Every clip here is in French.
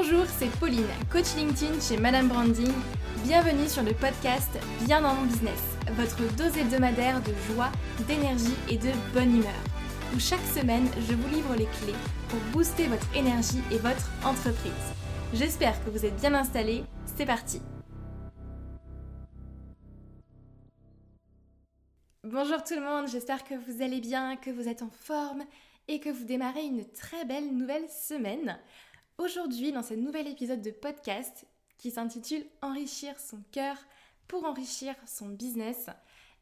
Bonjour, c'est Pauline, coach LinkedIn chez Madame Branding. Bienvenue sur le podcast Bien dans mon business, votre dose hebdomadaire de joie, d'énergie et de bonne humeur. Où chaque semaine, je vous livre les clés pour booster votre énergie et votre entreprise. J'espère que vous êtes bien installés. C'est parti Bonjour tout le monde, j'espère que vous allez bien, que vous êtes en forme et que vous démarrez une très belle nouvelle semaine. Aujourd'hui, dans ce nouvel épisode de podcast qui s'intitule Enrichir son cœur pour enrichir son business,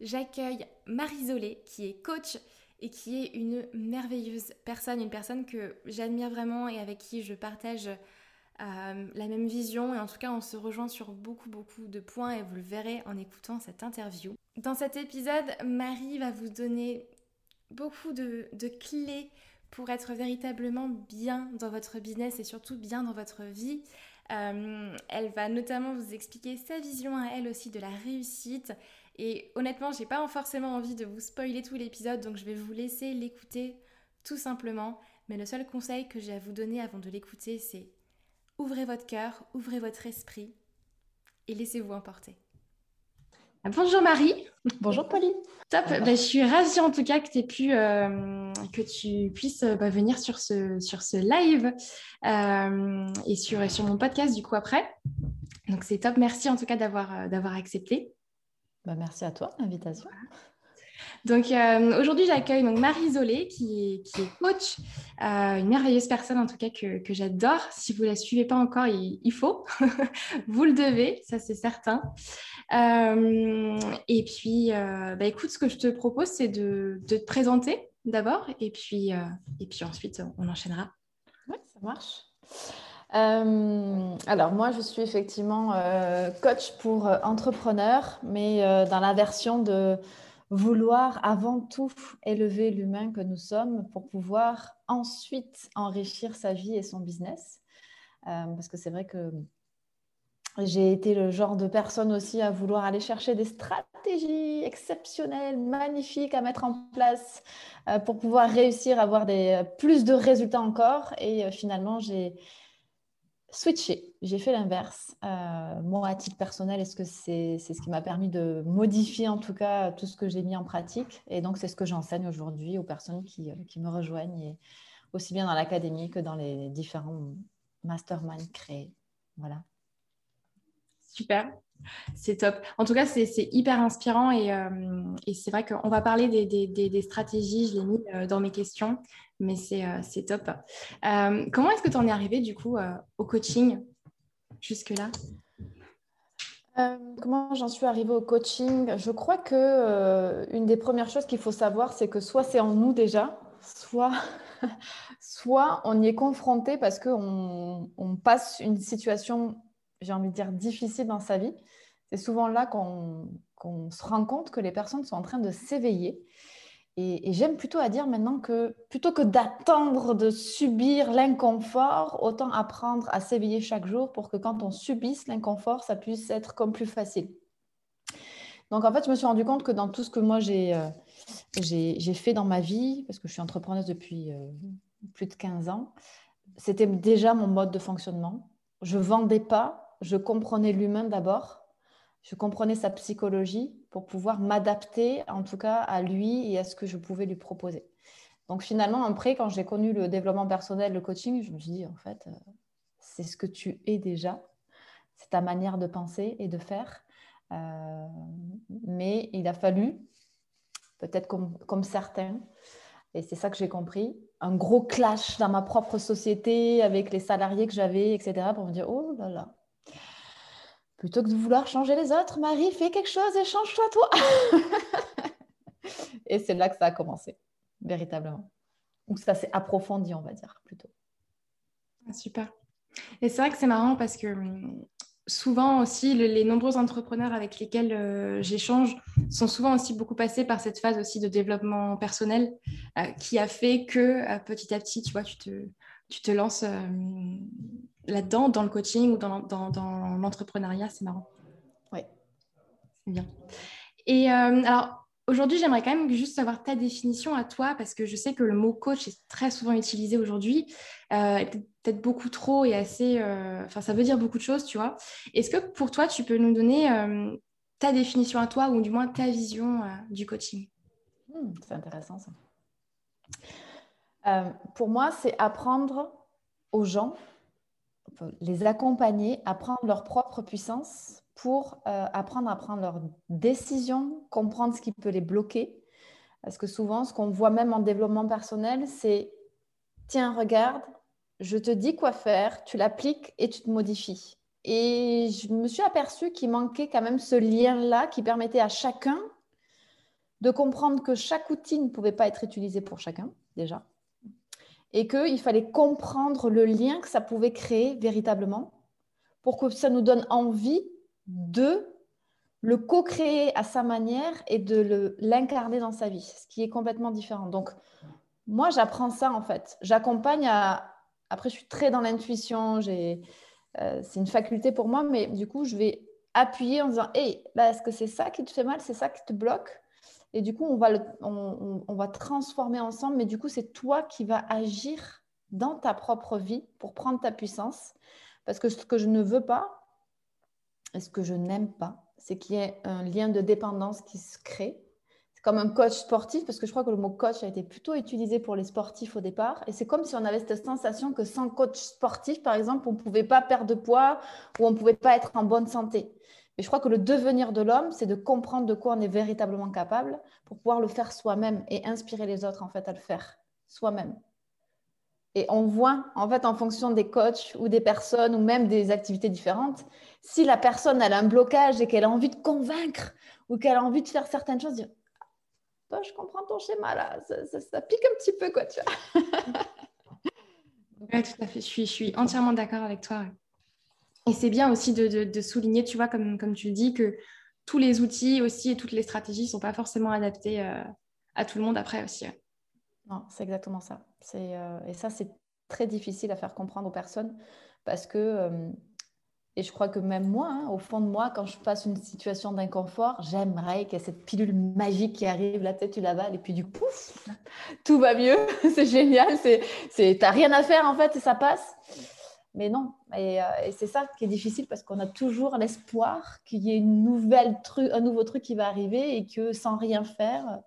j'accueille Marie Zolé qui est coach et qui est une merveilleuse personne, une personne que j'admire vraiment et avec qui je partage euh, la même vision et en tout cas on se rejoint sur beaucoup beaucoup de points et vous le verrez en écoutant cette interview. Dans cet épisode, Marie va vous donner beaucoup de, clés pour être véritablement bien dans votre business et surtout bien dans votre vie. Euh, elle va notamment vous expliquer sa vision à elle aussi de la réussite. Et honnêtement, j'ai pas forcément envie de vous spoiler tout l'épisode, donc je vais vous laisser l'écouter tout simplement. Mais le seul conseil que j'ai à vous donner avant de l'écouter, c'est ouvrez votre cœur, ouvrez votre esprit et laissez-vous emporter. Bonjour Marie. Bonjour Pauline. Top. Bah, je suis ravie en tout cas que, pu, euh, que tu puisses euh, bah, venir sur ce, sur ce live euh, et sur, sur mon podcast du coup après. Donc c'est top. Merci en tout cas d'avoir, d'avoir accepté. Bah, merci à toi, l'invitation. Donc euh, aujourd'hui, j'accueille Marie Zolé, qui est, coach, euh, une merveilleuse personne en tout cas que, j'adore. Si vous ne la suivez pas encore, il, faut, vous le devez, ça c'est certain. Euh, et puis, bah, écoute, ce que je te propose, c'est de, de, te présenter d'abord, et puis, et puis ensuite, on enchaînera. Oui, ça marche. alors moi, je suis effectivement coach pour entrepreneurs, mais dans la version de vouloir avant tout élever l'humain que nous sommes pour pouvoir ensuite enrichir sa vie et son business. Euh, parce que c'est vrai que j'ai été le genre de personne aussi à vouloir aller chercher des stratégies exceptionnelles, magnifiques à mettre en place euh, pour pouvoir réussir à avoir des, plus de résultats encore. Et euh, finalement, j'ai switché. J'ai fait l'inverse. Euh, moi, à titre personnel, est-ce que c'est ce qui m'a permis de modifier en tout cas tout ce que j'ai mis en pratique? Et donc, c'est ce que j'enseigne aujourd'hui aux personnes qui, euh, qui, me rejoignent, et aussi bien dans l'académie que dans les différents masterminds créés. Voilà. Super. C'est top. En tout cas, c'est hyper inspirant et, euh, et c'est vrai qu'on va parler des, des, des, stratégies, je l'ai mis dans mes questions, mais c'est top. comment est-ce que tu en es arrivé du coup au coaching? Jusque-là Comment j'en suis arrivée au coaching? Je crois que une des premières choses qu'il faut savoir, c'est que soit c'est en nous déjà, soit, soit on y est confronté parce qu'on on passe une situation j'ai envie de dire, difficile dans sa vie, c'est souvent là qu'on se rend compte que les personnes sont en train de s'éveiller. Et, j'aime plutôt à dire maintenant que plutôt que d'attendre de subir l'inconfort, autant apprendre à s'éveiller chaque jour pour que quand on subisse l'inconfort, ça puisse être comme plus facile. Donc en fait, je me suis rendu compte que dans tout ce que moi j'ai euh, fait dans ma vie, parce que je suis entrepreneuse depuis euh, plus de 15 ans, c'était déjà mon mode de fonctionnement. Je vendais pas, je comprenais l'humain d'abord, je comprenais sa psychologie pour pouvoir m'adapter en tout cas à lui et à ce que je pouvais lui proposer. Donc finalement, après, quand j'ai connu le développement personnel, le coaching, je me suis dit, en fait, euh, c'est ce que tu es déjà, c'est ta manière de penser et de faire. Euh, mais il a fallu, peut-être comme, comme certains, et c'est ça que j'ai compris, un gros clash dans ma propre société avec les salariés que j'avais, etc., pour me dire, oh là là, Plutôt que de vouloir changer les autres, Marie, fais quelque chose et change-toi toi. et c'est là que ça a commencé, véritablement. Ou ça s'est approfondi, on va dire, plutôt. Ah, super. Et c'est vrai que c'est marrant parce que hum, souvent aussi, les nombreux entrepreneurs avec lesquels euh, j'échange sont souvent aussi beaucoup passés par cette phase aussi de développement personnel euh, qui a fait que euh, petit à petit, tu vois, tu te, tu te lances là-dedans, dans le coaching ou dans, l'entrepreneuriat, c'est marrant. Oui. C'est bien. Et euh, alors, Aujourd'hui, j'aimerais quand même juste savoir ta définition à toi, parce que je sais que le mot coach est très souvent utilisé aujourd'hui, euh, peut-être beaucoup trop et assez... Euh, enfin, ça veut dire beaucoup de choses, tu vois. Est-ce que pour toi, tu peux nous donner ta définition à toi, ou du moins ta vision du coaching? Hmm, C'est intéressant ça. pour moi, c'est apprendre aux gens, les accompagner à prendre leur propre puissance pour euh, apprendre à prendre leurs décisions, comprendre ce qui peut les bloquer. Parce que souvent, ce qu'on voit même en développement personnel, c'est tiens, regarde, je te dis quoi faire, tu l'appliques et tu te modifies. Et je me suis aperçue qu'il manquait quand même ce lien-là qui permettait à chacun de comprendre que chaque outil ne pouvait pas être utilisé pour chacun, déjà. Et qu'il fallait comprendre le lien que ça pouvait créer véritablement pour que ça nous donne envie de le co-créer à sa manière et de l'incarner dans sa vie, ce qui est complètement différent. Donc, moi, j'apprends ça en fait. J'accompagne à. Après, je suis très dans l'intuition, euh, c'est une faculté pour moi, mais du coup, je vais appuyer en disant Hey, est-ce que c'est ça qui te fait mal? C'est ça qui te bloque? Et du coup, on va, on va transformer ensemble, mais du coup, c'est toi qui vas agir dans ta propre vie pour prendre ta puissance. Parce que ce que je ne veux pas, et ce que je n'aime pas, c'est qu'il y ait un lien de dépendance qui se crée. C'est comme un coach sportif, parce que je crois que le mot coach a été plutôt utilisé pour les sportifs au départ. Et c'est comme si on avait cette sensation que sans coach sportif, par exemple, on ne pouvait pas perdre de poids ou on ne pouvait pas être en bonne santé. Mais je crois que le devenir de l'homme, c'est de comprendre de quoi on est véritablement capable pour pouvoir le faire soi-même et inspirer les autres en fait à le faire soi-même. Et on voit, en fait, en fonction des coachs ou des personnes ou même des activités différentes, si la personne a un blocage et qu'elle a envie de convaincre ou qu'elle a envie de faire certaines choses, dire Toi, je comprends ton schéma là, ça, pique un petit peu, quoi, tu vois. oui, tout à fait, je suis entièrement d'accord avec toi. Et c'est bien aussi de, souligner, tu vois, comme, tu le dis, que tous les outils aussi et toutes les stratégies ne sont pas forcément adaptés euh, à tout le monde après aussi. Non, c'est exactement ça. Euh, et ça, c'est très difficile à faire comprendre aux personnes parce que, euh, et je crois que même moi, hein, au fond de moi, quand je passe une situation d'inconfort, j'aimerais qu'il y ait cette pilule magique qui arrive, la tête, tu l'avales, et puis du pouf, tout va mieux, c'est génial, c'est, t'as rien à faire en fait et ça passe. Mais non, et, euh, et c'est ça qui est difficile parce qu'on a toujours l'espoir qu'il y ait une nouvelle un nouveau truc qui va arriver et que sans rien faire,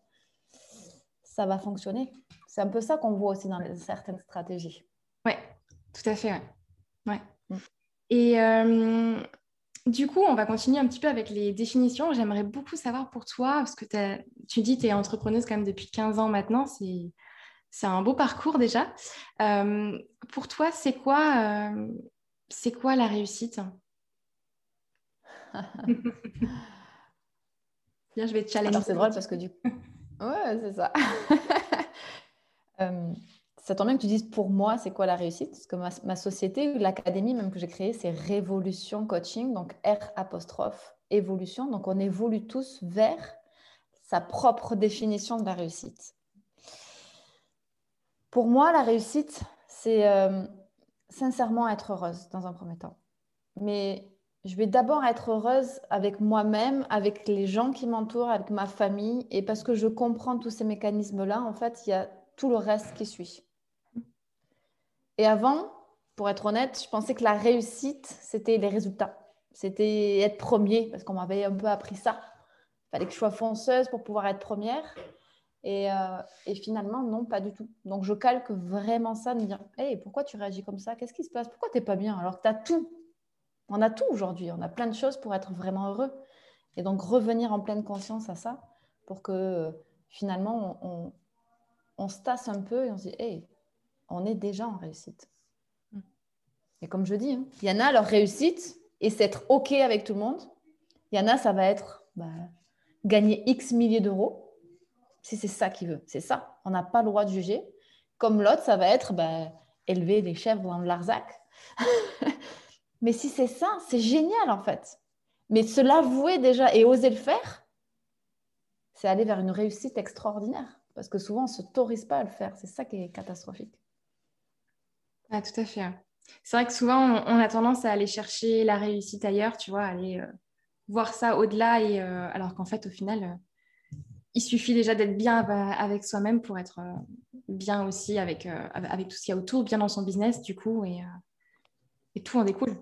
ça va fonctionner. C'est un peu ça qu'on voit aussi dans certaines stratégies. Oui, tout à fait. Ouais. Mm. Et euh, du coup, on va continuer un petit peu avec les définitions. J'aimerais beaucoup savoir pour toi, parce que tu dis que tu es entrepreneuse quand même depuis 15 ans maintenant, c'est, c'est un beau parcours déjà. Euh, pour toi, c'est quoi, euh, c'est quoi la réussite? Bien, je vais te challenger. c'est drôle parce que du coup... Ouais, c'est ça. Euh, ça tombe bien que tu dises pour moi, c'est quoi la réussite? Parce que ma, ma société, l'académie même que j'ai créée, c'est Révolution Coaching, donc R apostrophe évolution. Donc on évolue tous vers sa propre définition de la réussite. Pour moi, la réussite, c'est euh, sincèrement être heureuse dans un premier temps. Mais je vais d'abord être heureuse avec moi-même, avec les gens qui m'entourent, avec ma famille. Et parce que je comprends tous ces mécanismes-là, en fait, il y a tout le reste qui suit. Et avant, pour être honnête, je pensais que la réussite, c'était les résultats. C'était être premier, parce qu'on m'avait un peu appris ça. Il fallait que je sois fonceuse pour pouvoir être première. Et, euh, et, finalement, non, pas du tout. Donc, je calque vraiment ça, de me dire, hey, pourquoi tu réagis comme ça? Qu'est-ce qui se passe? Pourquoi tu n'es pas bien? Alors que tu as tout. On a tout aujourd'hui. On a plein de choses pour être vraiment heureux. Et donc, revenir en pleine conscience à ça pour que euh, finalement, on, on se tasse un peu et on se dit, hey, on est déjà en réussite. Et comme je dis, hein, il y en a leur réussite et c'est être OK avec tout le monde. Il y en a, ça va être bah, gagner X milliers d'euros, si c'est ça qu'il veut. C'est ça. On n'a pas le droit de juger. Comme l'autre, ça va être bah, élever des chèvres dans le Larzac. Mais si c'est ça, c'est génial en fait. Mais se l'avouer déjà et oser le faire, c'est aller vers une réussite extraordinaire. Parce que souvent, on ne s'autorise pas à le faire. C'est ça qui est catastrophique. Ah, tout à fait. C'est vrai que souvent, on, a tendance à aller chercher la réussite ailleurs, tu vois, aller euh, voir ça au-delà, et, euh, alors qu'en fait, au final, euh, il suffit déjà d'être bien avec soi-même pour être bien aussi avec, avec tout ce qu'il y a autour, bien dans son business, du coup, et, et tout en découle.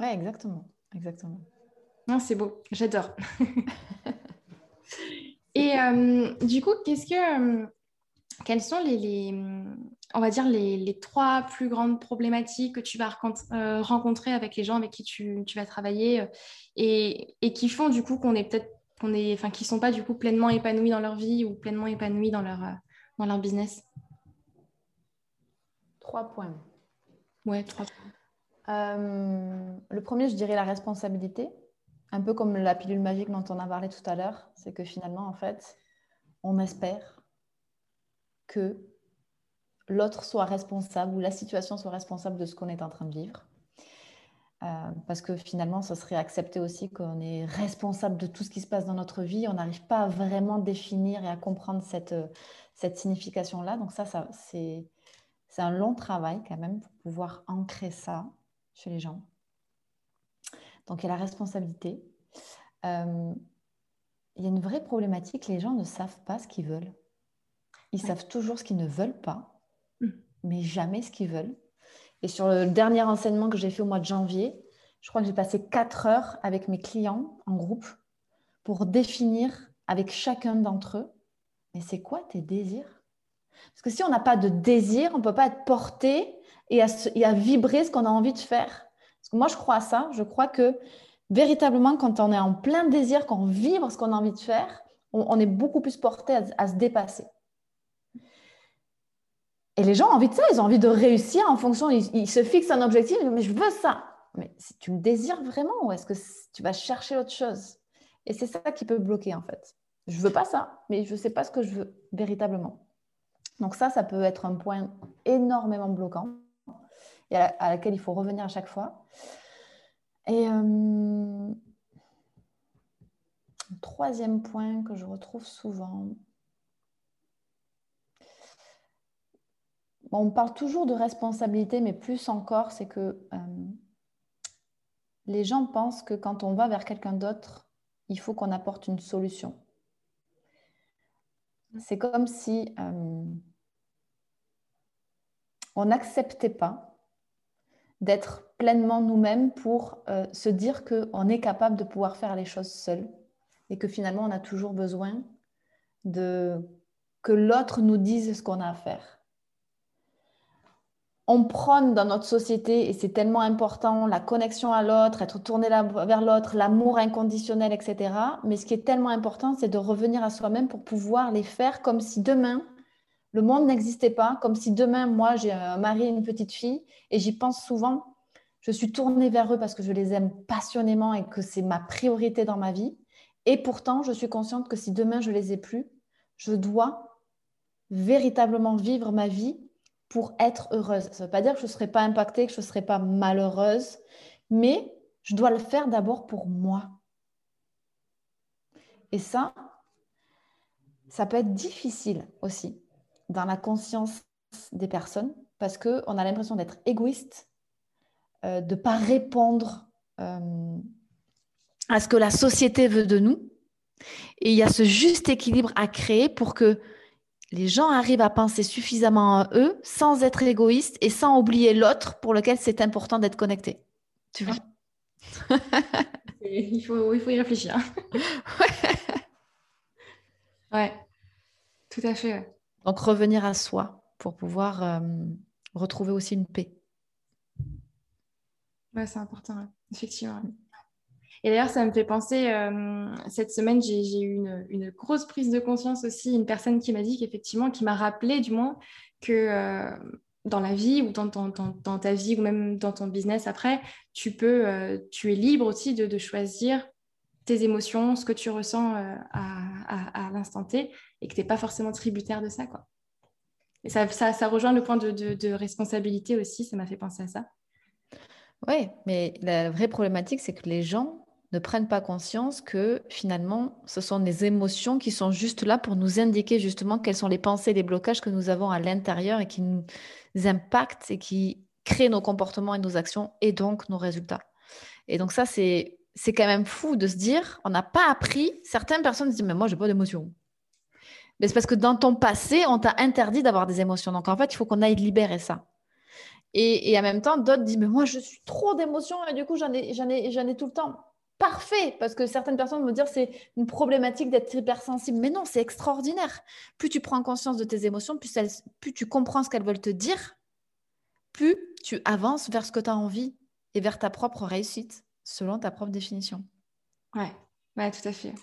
Ouais, exactement. exactement. Non, c'est beau, j'adore. et du coup, qu'est-ce que quelles sont les, on va dire les, trois plus grandes problématiques que tu vas euh, rencontrer avec les gens avec qui tu, vas travailler euh, et, qui font du coup qu'on est peut-être qu'on est enfin qui sont pas du coup pleinement épanouis dans leur vie ou pleinement épanouis dans leur euh, dans leur business. Trois points. Ouais trois points. Le premier je dirais la responsabilité. Un peu comme la pilule magique dont on a parlé tout à l'heure c'est que finalement en fait on espère que l'autre soit responsable ou la situation soit responsable de ce qu'on est en train de vivre. Euh, parce que finalement, ce serait accepter aussi qu'on est responsable de tout ce qui se passe dans notre vie. On n'arrive pas à vraiment définir et à comprendre cette, cette signification-là. Donc ça, ça c'est, c'est un long travail quand même pour pouvoir ancrer ça chez les gens. Donc il y a la responsabilité. Euh, il y a une vraie problématique, les gens ne savent pas ce qu'ils veulent. Ils savent toujours ce qu'ils ne veulent pas, mm. mais jamais ce qu'ils veulent. Et sur le dernier enseignement que j'ai fait au mois de janvier, je crois que j'ai passé quatre heures avec mes clients en groupe pour définir avec chacun d'entre eux, mais c'est quoi tes désirs? Parce que si on n'a pas de désir, on ne peut pas être porté et à, vibrer ce qu'on a envie de faire. Parce que moi, je crois à ça. Je crois que véritablement, quand on est en plein désir, quand on vibre ce qu'on a envie de faire, on, est beaucoup plus porté à se dépasser. Et les gens ont envie de ça, ils ont envie de réussir en fonction, ils, se fixent un objectif, mais je veux ça. Mais si tu me désires vraiment ou est-ce que tu vas chercher autre chose? Et c'est ça qui peut bloquer en fait. Je veux pas ça, mais je ne sais pas ce que je veux véritablement. Donc ça, ça peut être un point énormément bloquant et à, laquelle il faut revenir à chaque fois. Et euh, troisième point que je retrouve souvent, on parle toujours de responsabilité, mais plus encore, c'est que euh, les gens pensent que quand on va vers quelqu'un d'autre, il faut qu'on apporte une solution. C'est comme si euh, on n'acceptait pas d'être pleinement nous-mêmes pour euh, se dire qu'on est capable de pouvoir faire les choses seul et que finalement on a toujours besoin de que l'autre nous dise ce qu'on a à faire on prône dans notre société, et c'est tellement important, la connexion à l'autre, être tourné vers l'autre, l'amour inconditionnel, etc. Mais ce qui est tellement important, c'est de revenir à soi-même pour pouvoir les faire comme si demain, le monde n'existait pas, comme si demain, moi, j'ai un mari et une petite fille, et j'y pense souvent. Je suis tournée vers eux parce que je les aime passionnément et que c'est ma priorité dans ma vie. Et pourtant, je suis consciente que si demain je les ai plus, je dois véritablement vivre ma vie pour être heureuse. Ça ne veut pas dire que je ne serai pas impactée, que je ne serai pas malheureuse, mais je dois le faire d'abord pour moi. Et ça, ça peut être difficile aussi dans la conscience des personnes parce qu'on a l'impression d'être égoïste, euh, de ne pas répondre euh, à ce que la société veut de nous. Et il y a ce juste équilibre à créer pour que les gens arrivent à penser suffisamment à eux sans être égoïstes et sans oublier l'autre pour lequel c'est important d'être connecté. Tu vois? Il, faut, il faut y réfléchir. ouais. ouais, tout à fait. Donc revenir à soi pour pouvoir euh, retrouver aussi une paix. Ouais, c'est important, effectivement. Et d'ailleurs, ça me fait penser, euh, cette semaine, j'ai eu une, grosse prise de conscience aussi, une personne qui m'a dit qu'effectivement, qui m'a rappelé du moins que euh, dans la vie ou dans, ta vie ou même dans ton business après, tu peux, euh, tu es libre aussi de, choisir tes émotions, ce que tu ressens à, l'instant T et que tu n'es pas forcément tributaire de ça. Quoi. Et ça, ça, rejoint le point de, de responsabilité aussi, ça m'a fait penser à ça. Oui, mais la vraie problématique, c'est que les gens ne prennent pas conscience que finalement, ce sont des émotions qui sont juste là pour nous indiquer justement quelles sont les pensées, les blocages que nous avons à l'intérieur et qui nous impactent et qui créent nos comportements et nos actions et donc nos résultats. Et donc ça, c'est, c'est quand même fou de se dire, on n'a pas appris, certaines personnes se disent, mais moi, j'ai pas d'émotion. Mais c'est parce que dans ton passé, on t'a interdit d'avoir des émotions. Donc en fait, il faut qu'on aille libérer ça. Et, et en même temps, d'autres disent, mais moi, je suis trop d'émotions et du coup, j'en ai, ai, j'en ai tout le temps. Parfait, parce que certaines personnes vont dire c'est une problématique d'être hypersensible. Mais non, c'est extraordinaire. Plus tu prends conscience de tes émotions, plus, plus tu comprends ce qu'elles veulent te dire, plus tu avances vers ce que tu as envie et vers ta propre réussite, selon ta propre définition. Ouais, ouais, tout à fait.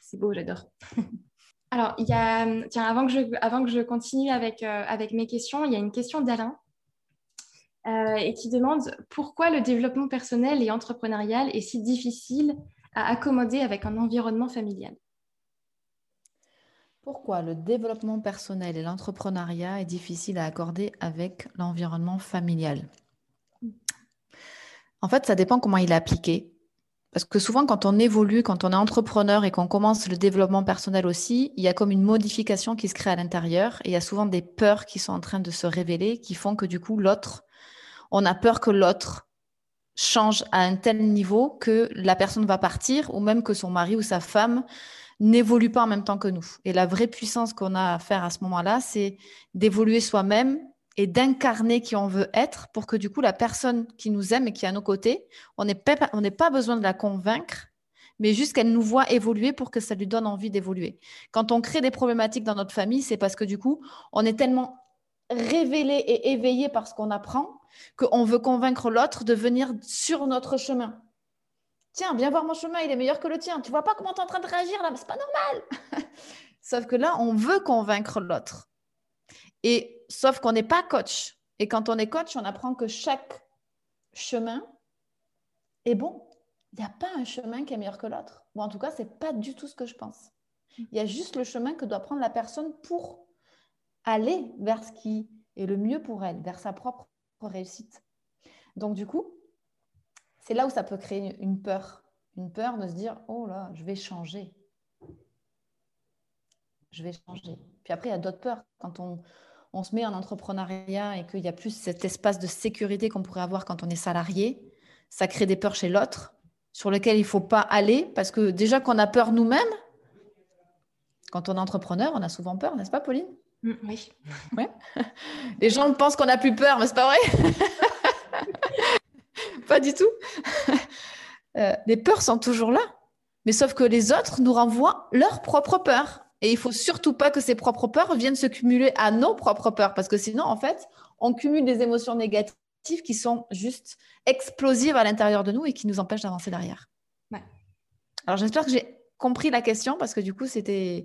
C'est beau, j'adore. Alors, il y a, tiens, avant que je, avant que je continue avec, euh, avec mes questions, il y a une question d'Alain euh, et qui demande pourquoi le développement personnel et entrepreneurial est si difficile à accommoder avec un environnement familial. Pourquoi le développement personnel et l'entrepreneuriat est difficile à accorder avec l'environnement familial? En fait, ça dépend comment il est appliqué. Parce que souvent, quand on évolue, quand on est entrepreneur et qu'on commence le développement personnel aussi, il y a comme une modification qui se crée à l'intérieur et il y a souvent des peurs qui sont en train de se révéler qui font que du coup, l'autre, on a peur que l'autre change à un tel niveau que la personne va partir ou même que son mari ou sa femme n'évolue pas en même temps que nous. Et la vraie puissance qu'on a à faire à ce moment-là, c'est d'évoluer soi-même et d'incarner qui on veut être pour que du coup la personne qui nous aime et qui est à nos côtés, on n'ait pas, besoin de la convaincre, mais juste qu'elle nous voit évoluer pour que ça lui donne envie d'évoluer. Quand on crée des problématiques dans notre famille, c'est parce que du coup, on est tellement révélé et éveillé par ce qu'on apprend qu'on veut convaincre l'autre de venir sur notre chemin. Tiens, viens voir mon chemin, il est meilleur que le tien. Tu vois pas comment tu es en train de réagir là, c'est pas normal. Sauf que là, on veut convaincre l'autre. Et sauf qu'on n'est pas coach. Et quand on est coach, on apprend que chaque chemin est bon. Il n'y a pas un chemin qui est meilleur que l'autre. Ou en tout cas, ce n'est pas du tout ce que je pense. Il y a juste le chemin que doit prendre la personne pour aller vers ce qui est le mieux pour elle, vers sa propre réussite. Donc du coup, c'est là où ça peut créer une peur. Une peur de se dire, oh là, je vais changer. Je vais changer. Puis après, il y a d'autres peurs. Quand on, on se met en entrepreneuriat et qu'il y a plus cet espace de sécurité qu'on pourrait avoir quand on est salarié, ça crée des peurs chez l'autre sur lesquelles il ne faut pas aller parce que déjà qu'on a peur nous-mêmes, quand on est entrepreneur, on a souvent peur, n'est-ce pas, Pauline? Oui. Ouais. Les gens pensent qu'on n'a plus peur, mais ce n'est pas vrai. pas du tout. Euh, les peurs sont toujours là, mais sauf que les autres nous renvoient leurs propres peurs. Et il faut surtout pas que ces propres peurs viennent se cumuler à nos propres peurs, parce que sinon, en fait, on cumule des émotions négatives qui sont juste explosives à l'intérieur de nous et qui nous empêchent d'avancer derrière. Alors, j'espère que j'ai compris la question, parce que du coup, c'était...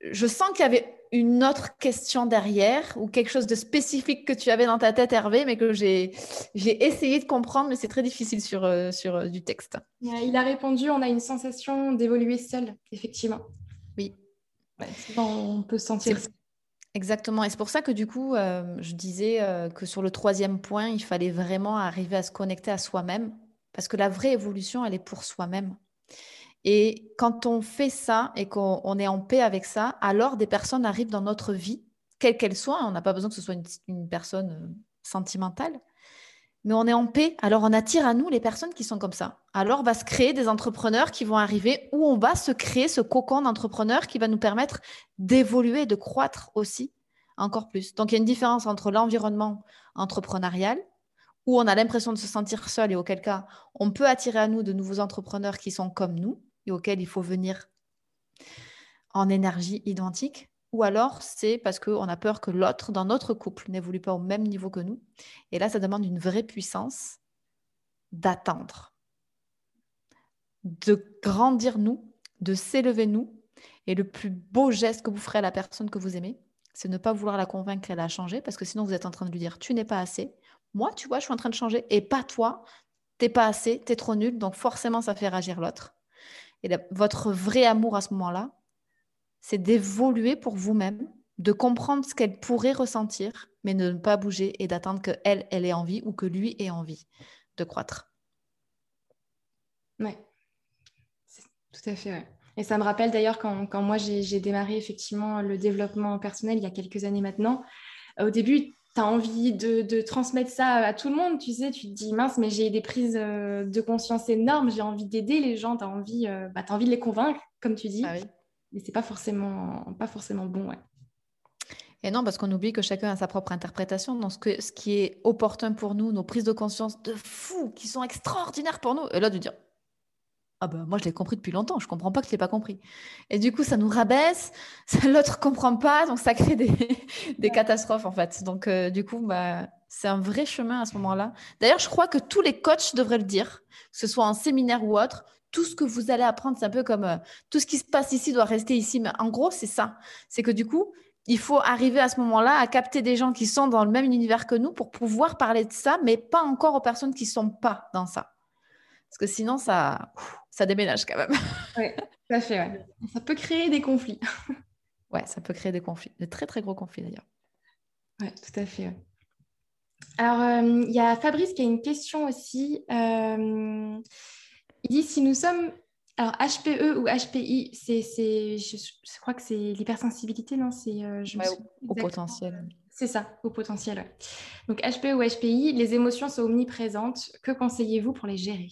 Je sens qu'il y avait une autre question derrière ou quelque chose de spécifique que tu avais dans ta tête, Hervé, mais que j'ai, essayé de comprendre, mais c'est très difficile sur, euh, sur euh, du texte. Il a répondu, on a une sensation d'évoluer seul, effectivement. Oui, on peut sentir. Exactement. Et c'est pour ça que du coup, euh, je disais euh, que sur le troisième point, il fallait vraiment arriver à se connecter à soi-même. Parce que la vraie évolution, elle est pour soi-même. Et quand on fait ça et qu'on est en paix avec ça, alors des personnes arrivent dans notre vie, quelle qu'elle soit. On n'a pas besoin que ce soit une personne euh, sentimentale mais on est en paix. Alors on attire à nous les personnes qui sont comme ça. Alors va se créer des entrepreneurs qui vont arriver où on va se créer ce cocon d'entrepreneurs qui va nous permettre d'évoluer, de croître aussi encore plus. Donc il y a une différence entre l'environnement entrepreneurial où on a l'impression de se sentir seul et auquel cas on peut attirer à nous de nouveaux entrepreneurs qui sont comme nous et auxquels il faut venir en énergie identique ou alors c'est parce qu'on a peur que l'autre dans notre couple n'évolue pas au même niveau que nous. Et là, ça demande une vraie puissance d'attendre, de grandir nous, de s'élever nous. Et le plus beau geste que vous ferez à la personne que vous aimez, c'est ne pas vouloir la convaincre et la changer, parce que sinon vous êtes en train de lui dire tu n'es pas assez. Moi, tu vois, je suis en train de changer, et pas toi. T'es pas assez, t'es trop nul, donc forcément ça fait réagir l'autre. Et votre vrai amour à ce moment-là, c'est d'évoluer pour vous-même, de comprendre ce qu'elle pourrait ressentir, mais ne pas bouger et d'attendre qu'elle, elle ait envie ou que lui ait envie de croître. Oui, tout à fait. Et ça me rappelle d'ailleurs quand, moi j'ai démarré effectivement le développement personnel il y a quelques années maintenant. Au début, tu as envie de, transmettre ça à tout le monde, tu sais, tu te dis mince, mais j'ai des prises euh, de conscience énormes, j'ai envie d'aider les gens, tu as, envie, euh, bah, envie de les convaincre, comme tu dis. Ah oui mais c'est pas forcément, pas forcément bon. Ouais. Et non, parce qu'on oublie que chacun a sa propre interprétation. Donc, ce, que, ce qui est opportun pour nous, nos prises de conscience de fou, qui sont extraordinaires pour nous, et là, de dire ah ben moi je l'ai compris depuis longtemps, je comprends pas que tu l'aies pas compris. Et du coup ça nous rabaisse, l'autre comprend pas, donc ça crée des, des catastrophes en fait. Donc euh, du coup bah, c'est un vrai chemin à ce moment-là. D'ailleurs je crois que tous les coachs devraient le dire, que ce soit en séminaire ou autre, tout ce que vous allez apprendre c'est un peu comme euh, tout ce qui se passe ici doit rester ici. Mais en gros c'est ça, c'est que du coup il faut arriver à ce moment-là à capter des gens qui sont dans le même univers que nous pour pouvoir parler de ça, mais pas encore aux personnes qui sont pas dans ça. Parce que sinon, ça, ça déménage quand même. Oui, tout à fait. Ça peut créer des conflits. ouais, ça peut créer des conflits, de très très gros conflits d'ailleurs. Oui, tout à fait. Alors, euh, il y a Fabrice qui a une question aussi. Euh, il dit si nous sommes. Alors, HPE ou HPI, c'est, je, crois que c'est l'hypersensibilité, non? C'est, euh, au, potentiel. C'est ça, au potentiel. Donc, HPE ou HPI, les émotions sont omniprésentes. Que conseillez-vous pour les gérer?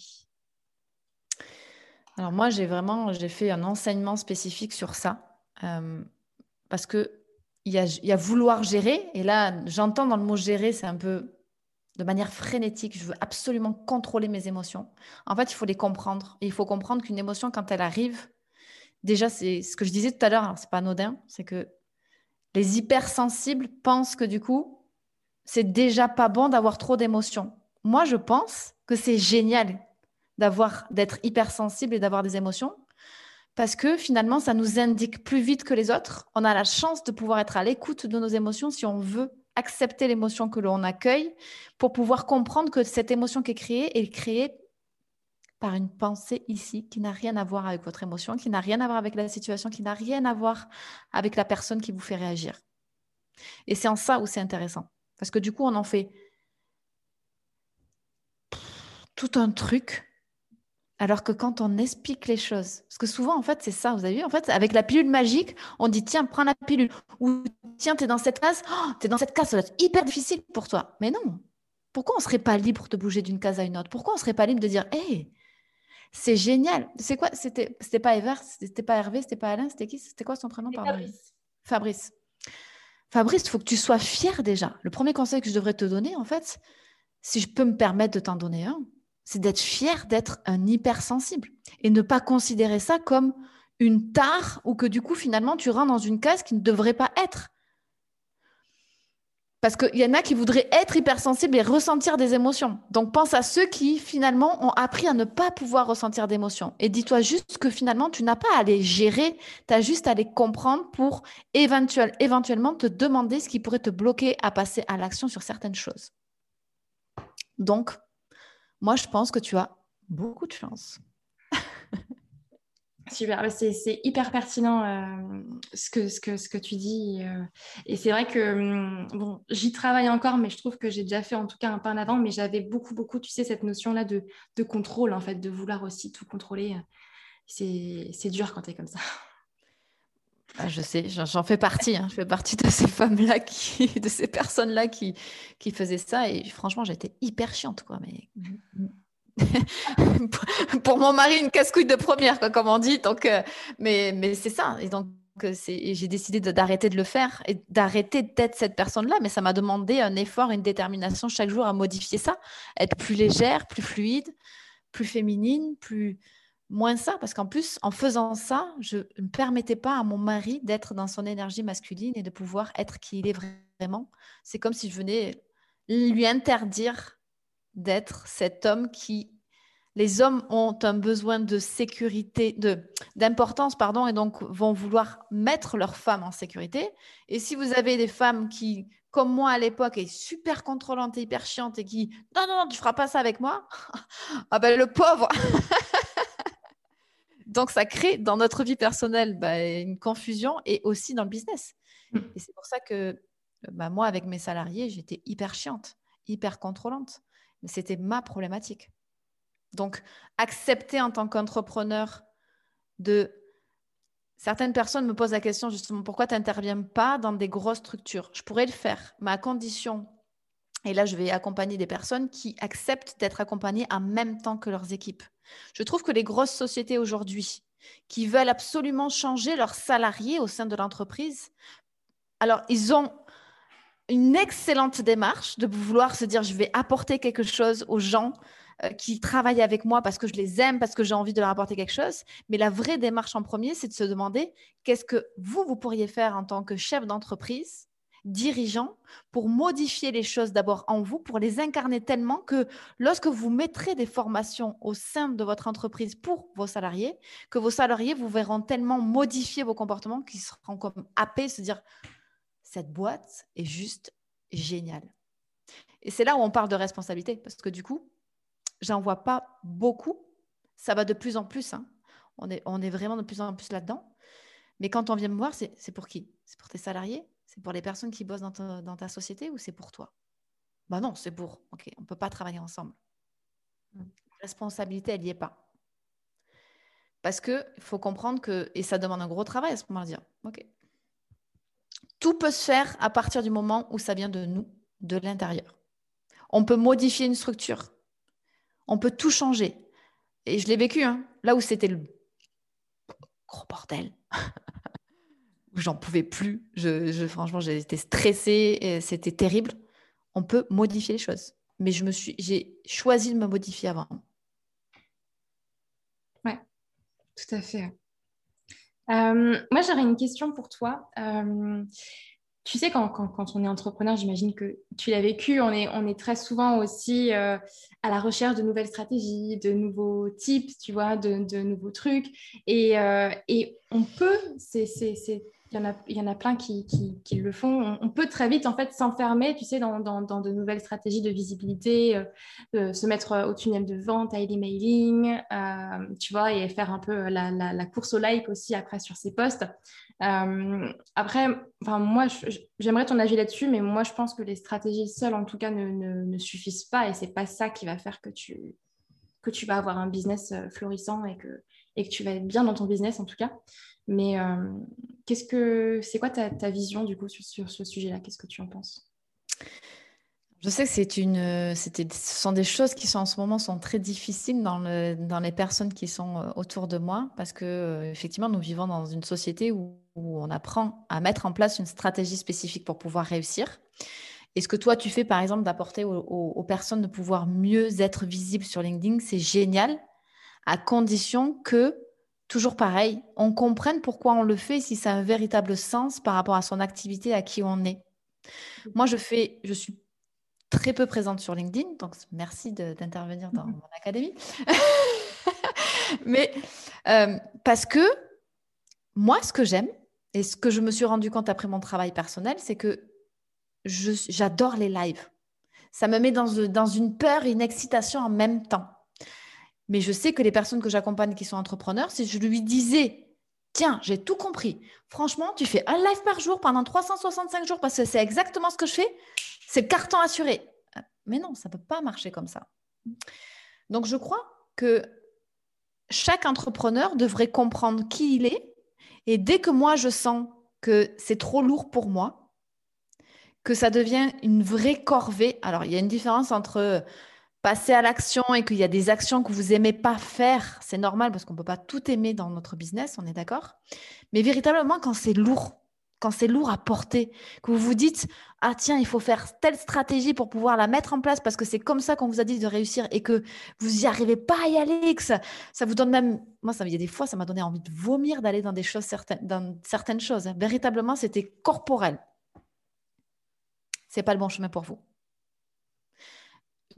Alors moi, j'ai vraiment j'ai fait un enseignement spécifique sur ça euh, parce que il y, a, vouloir gérer et là, j'entends dans le mot gérer, c'est un peu de manière frénétique. Je veux absolument contrôler mes émotions. En fait, il faut les comprendre. Et il faut comprendre qu'une émotion, quand elle arrive, déjà, c'est ce que je disais tout à l'heure. C'est pas anodin, c'est que les hypersensibles pensent que du coup, c'est déjà pas bon d'avoir trop d'émotions. Moi, je pense que c'est génial d'être hypersensible et d'avoir des émotions parce que finalement ça nous indique plus vite que les autres. On a la chance de pouvoir être à l'écoute de nos émotions si on veut accepter l'émotion que l'on accueille pour pouvoir comprendre que cette émotion qui est créée est créée par une pensée ici qui n'a rien à voir avec votre émotion, qui n'a rien à voir avec la situation, qui n'a rien à voir avec la personne qui vous fait réagir. Et c'est en ça où c'est intéressant. Parce que du coup, on en fait tout un truc alors que quand on explique les choses, parce que souvent, en fait, c'est ça, vous avez vu, en fait, avec la pilule magique, on dit, tiens, prends la pilule, ou tiens, tu es dans cette case, oh, tu es dans cette case, ça va être hyper difficile pour toi. Mais non, pourquoi on ne serait pas libre de bouger d'une case à une autre? Pourquoi on ne serait pas libre de dire, hé, c'est génial. C'est quoi? C'était c'était pas Ever, c'était pas Hervé, c'était pas Alain, c'était qui? C'était quoi son prénom? Fabrice. Fabrice. Fabrice, il faut que tu sois fier déjà. Le premier conseil que je devrais te donner, en fait, si je peux me permettre de t'en donner un, c'est d'être fier d'être un hypersensible et ne pas considérer ça comme une tare ou que du coup finalement tu rentres dans une case qui ne devrait pas être. Parce qu'il y en a qui voudraient être hypersensibles et ressentir des émotions. Donc pense à ceux qui finalement ont appris à ne pas pouvoir ressentir d'émotions. Et dis-toi juste que finalement tu n'as pas à les gérer, tu as juste à les comprendre pour éventuellement te demander ce qui pourrait te bloquer à passer à l'action sur certaines choses. Donc, moi, je pense que tu as beaucoup de chance. Super, bah, c'est hyper pertinent euh, ce, que, ce, que, ce que tu dis. Euh, et c'est vrai que hum, bon, j'y travaille encore, mais je trouve que j'ai déjà fait en tout cas un pas en avant. Mais j'avais beaucoup, beaucoup, tu sais, cette notion-là de, de, contrôle, en fait, de vouloir aussi tout contrôler. C'est dur quand tu es comme ça. Ah, je sais, j'en fais partie. Hein. Je fais partie de ces femmes-là, qui, de ces personnes-là qui, qui faisaient ça. Et franchement, j'étais hyper chiante, quoi. Mais pour mon mari, une casse-couille de première, quoi, comme on dit. Donc, euh, mais, mais c'est ça. Et donc, euh, j'ai décidé d'arrêter de, le faire et d'arrêter d'être cette personne-là. Mais ça m'a demandé un effort, une détermination chaque jour à modifier ça, être plus légère, plus fluide, plus féminine, plus moins ça, parce qu'en plus, en faisant ça, je ne permettais pas à mon mari d'être dans son énergie masculine et de pouvoir être qui il est vraiment. C'est comme si je venais lui interdire d'être cet homme qui... Les hommes ont un besoin de sécurité, de d'importance, pardon, et donc vont vouloir mettre leur femme en sécurité. Et si vous avez des femmes qui, comme moi à l'époque, est super contrôlante et hyper chiante et qui non non non, tu feras pas ça avec moi, ah ben le pauvre. Donc, ça crée dans notre vie personnelle bah, une confusion et aussi dans le business. Mm. Et c'est pour ça que bah, moi, avec mes salariés, j'étais hyper chiante, hyper contrôlante. Mais c'était ma problématique. Donc, accepter en tant qu'entrepreneur de... Certaines personnes me posent la question justement, pourquoi tu n'interviens pas dans des grosses structures? Je pourrais le faire, mais à condition et là, je vais accompagner des personnes qui acceptent d'être accompagnées en même temps que leurs équipes. Je trouve que les grosses sociétés aujourd'hui, qui veulent absolument changer leurs salariés au sein de l'entreprise. Alors, ils ont une excellente démarche de vouloir se dire je vais apporter quelque chose aux gens euh, qui travaillent avec moi parce que je les aime, parce que j'ai envie de leur apporter quelque chose. Mais la vraie démarche en premier, c'est de se demander qu'est-ce que vous, vous pourriez faire en tant que chef d'entreprise dirigeant pour modifier les choses d'abord en vous, pour les incarner tellement que lorsque vous mettrez des formations au sein de votre entreprise pour vos salariés, que vos salariés vous verront tellement modifier vos comportements qu'ils seront comme happés, se dire cette boîte est juste géniale. Et c'est là où on parle de responsabilité, parce que du coup, j'en vois pas beaucoup. Ça va de plus en plus. Hein. On, est, on est vraiment de plus en plus là-dedans. Mais quand on vient me voir, c'est pour qui? C'est pour tes salariés? C'est pour les personnes qui bossent dans ta, société ou c'est pour toi? Bah non, c'est pour. Ok, on ne peut pas travailler ensemble. La mmh. responsabilité, elle n'y est pas. Parce qu'il faut comprendre que, et ça demande un gros travail à ce moment-là, dire, ok, tout peut se faire à partir du moment où ça vient de nous, de l'intérieur. On peut modifier une structure. On peut tout changer. Et je l'ai vécu, hein, là où c'était le gros bordel. J'en pouvais plus. Je, franchement, j'étais stressée. C'était terrible. On peut modifier les choses. Mais je me suis, j'ai choisi de me modifier avant. Ouais, tout à fait. Euh, moi, j'aurais une question pour toi. Euh, tu sais, quand, on est entrepreneur, j'imagine que tu l'as vécu, on est, très souvent aussi euh, à la recherche de nouvelles stratégies, de nouveaux types, tu vois, de, nouveaux trucs. Et, on peut, il y, en a, il y en a plein qui, qui, le font. On, peut très vite en fait s'enfermer, tu sais, dans, dans, de nouvelles stratégies de visibilité, euh, se mettre euh, au tunnel de vente, à l'emailing, euh, tu vois, et faire un peu la, la, course au like aussi après sur ces posts. Euh, après, enfin moi, j'aimerais ton avis là-dessus, mais moi, je pense que les stratégies seules, en tout cas, ne, ne, ne suffisent pas, et c'est pas ça qui va faire que tu que tu vas avoir un business florissant et que, et que tu vas être bien dans ton business en tout cas. Mais euh, qu'est-ce que c'est quoi ta, vision du coup sur, ce sujet-là? Qu'est-ce que tu en penses? Je sais que c'est une, ce sont des choses qui sont en ce moment sont très difficiles dans, le, dans les personnes qui sont euh, autour de moi parce que euh, effectivement nous vivons dans une société où, on apprend à mettre en place une stratégie spécifique pour pouvoir réussir. Et ce que toi tu fais par exemple d'apporter aux, aux, personnes de pouvoir mieux être visibles sur LinkedIn, c'est génial à condition que toujours pareil, on comprenne pourquoi on le fait, si ça a un véritable sens par rapport à son activité, à qui on est. Moi, je fais, je suis très peu présente sur LinkedIn, donc merci d'intervenir dans mhm. mon académie. Mais euh, parce que moi, ce que j'aime et ce que je me suis rendu compte après mon travail personnel, c'est que j'adore les lives. Ça me met dans, dans une peur et une excitation en même temps. Mais je sais que les personnes que j'accompagne qui sont entrepreneurs, si je lui disais, tiens, j'ai tout compris, franchement, tu fais un live par jour pendant 365 jours parce que c'est exactement ce que je fais, c'est carton assuré. Mais non, ça ne peut pas marcher comme ça. Donc, je crois que chaque entrepreneur devrait comprendre qui il est. Et dès que moi, je sens que c'est trop lourd pour moi, que ça devient une vraie corvée. Alors, il y a une différence entre passer à l'action et qu'il y a des actions que vous aimez pas faire, c'est normal parce qu'on peut pas tout aimer dans notre business, on est d'accord. Mais véritablement, quand c'est lourd, quand c'est lourd à porter, que vous vous dites ah tiens il faut faire telle stratégie pour pouvoir la mettre en place parce que c'est comme ça qu'on vous a dit de réussir et que vous y arrivez pas à y aller, ça, vous donne même moi ça il y a des fois ça m'a donné envie de vomir d'aller dans des choses certaines dans certaines choses. Véritablement c'était corporel. C'est pas le bon chemin pour vous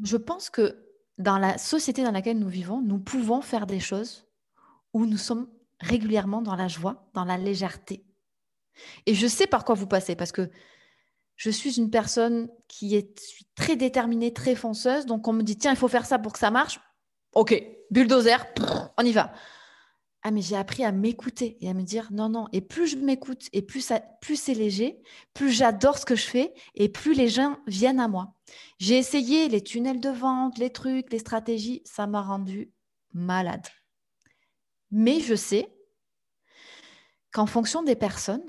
je pense que dans la société dans laquelle nous vivons, nous pouvons faire des choses où nous sommes régulièrement dans la joie, dans la légèreté. Et je sais par quoi vous passez, parce que je suis une personne qui est très déterminée, très fonceuse. Donc on me dit, tiens, il faut faire ça pour que ça marche. Ok, bulldozer, on y va. Ah, mais j'ai appris à m'écouter et à me dire non, non. Et plus je m'écoute et plus, plus c'est léger, plus j'adore ce que je fais et plus les gens viennent à moi. J'ai essayé les tunnels de vente, les trucs, les stratégies, ça m'a rendu malade. Mais je sais qu'en fonction des personnes,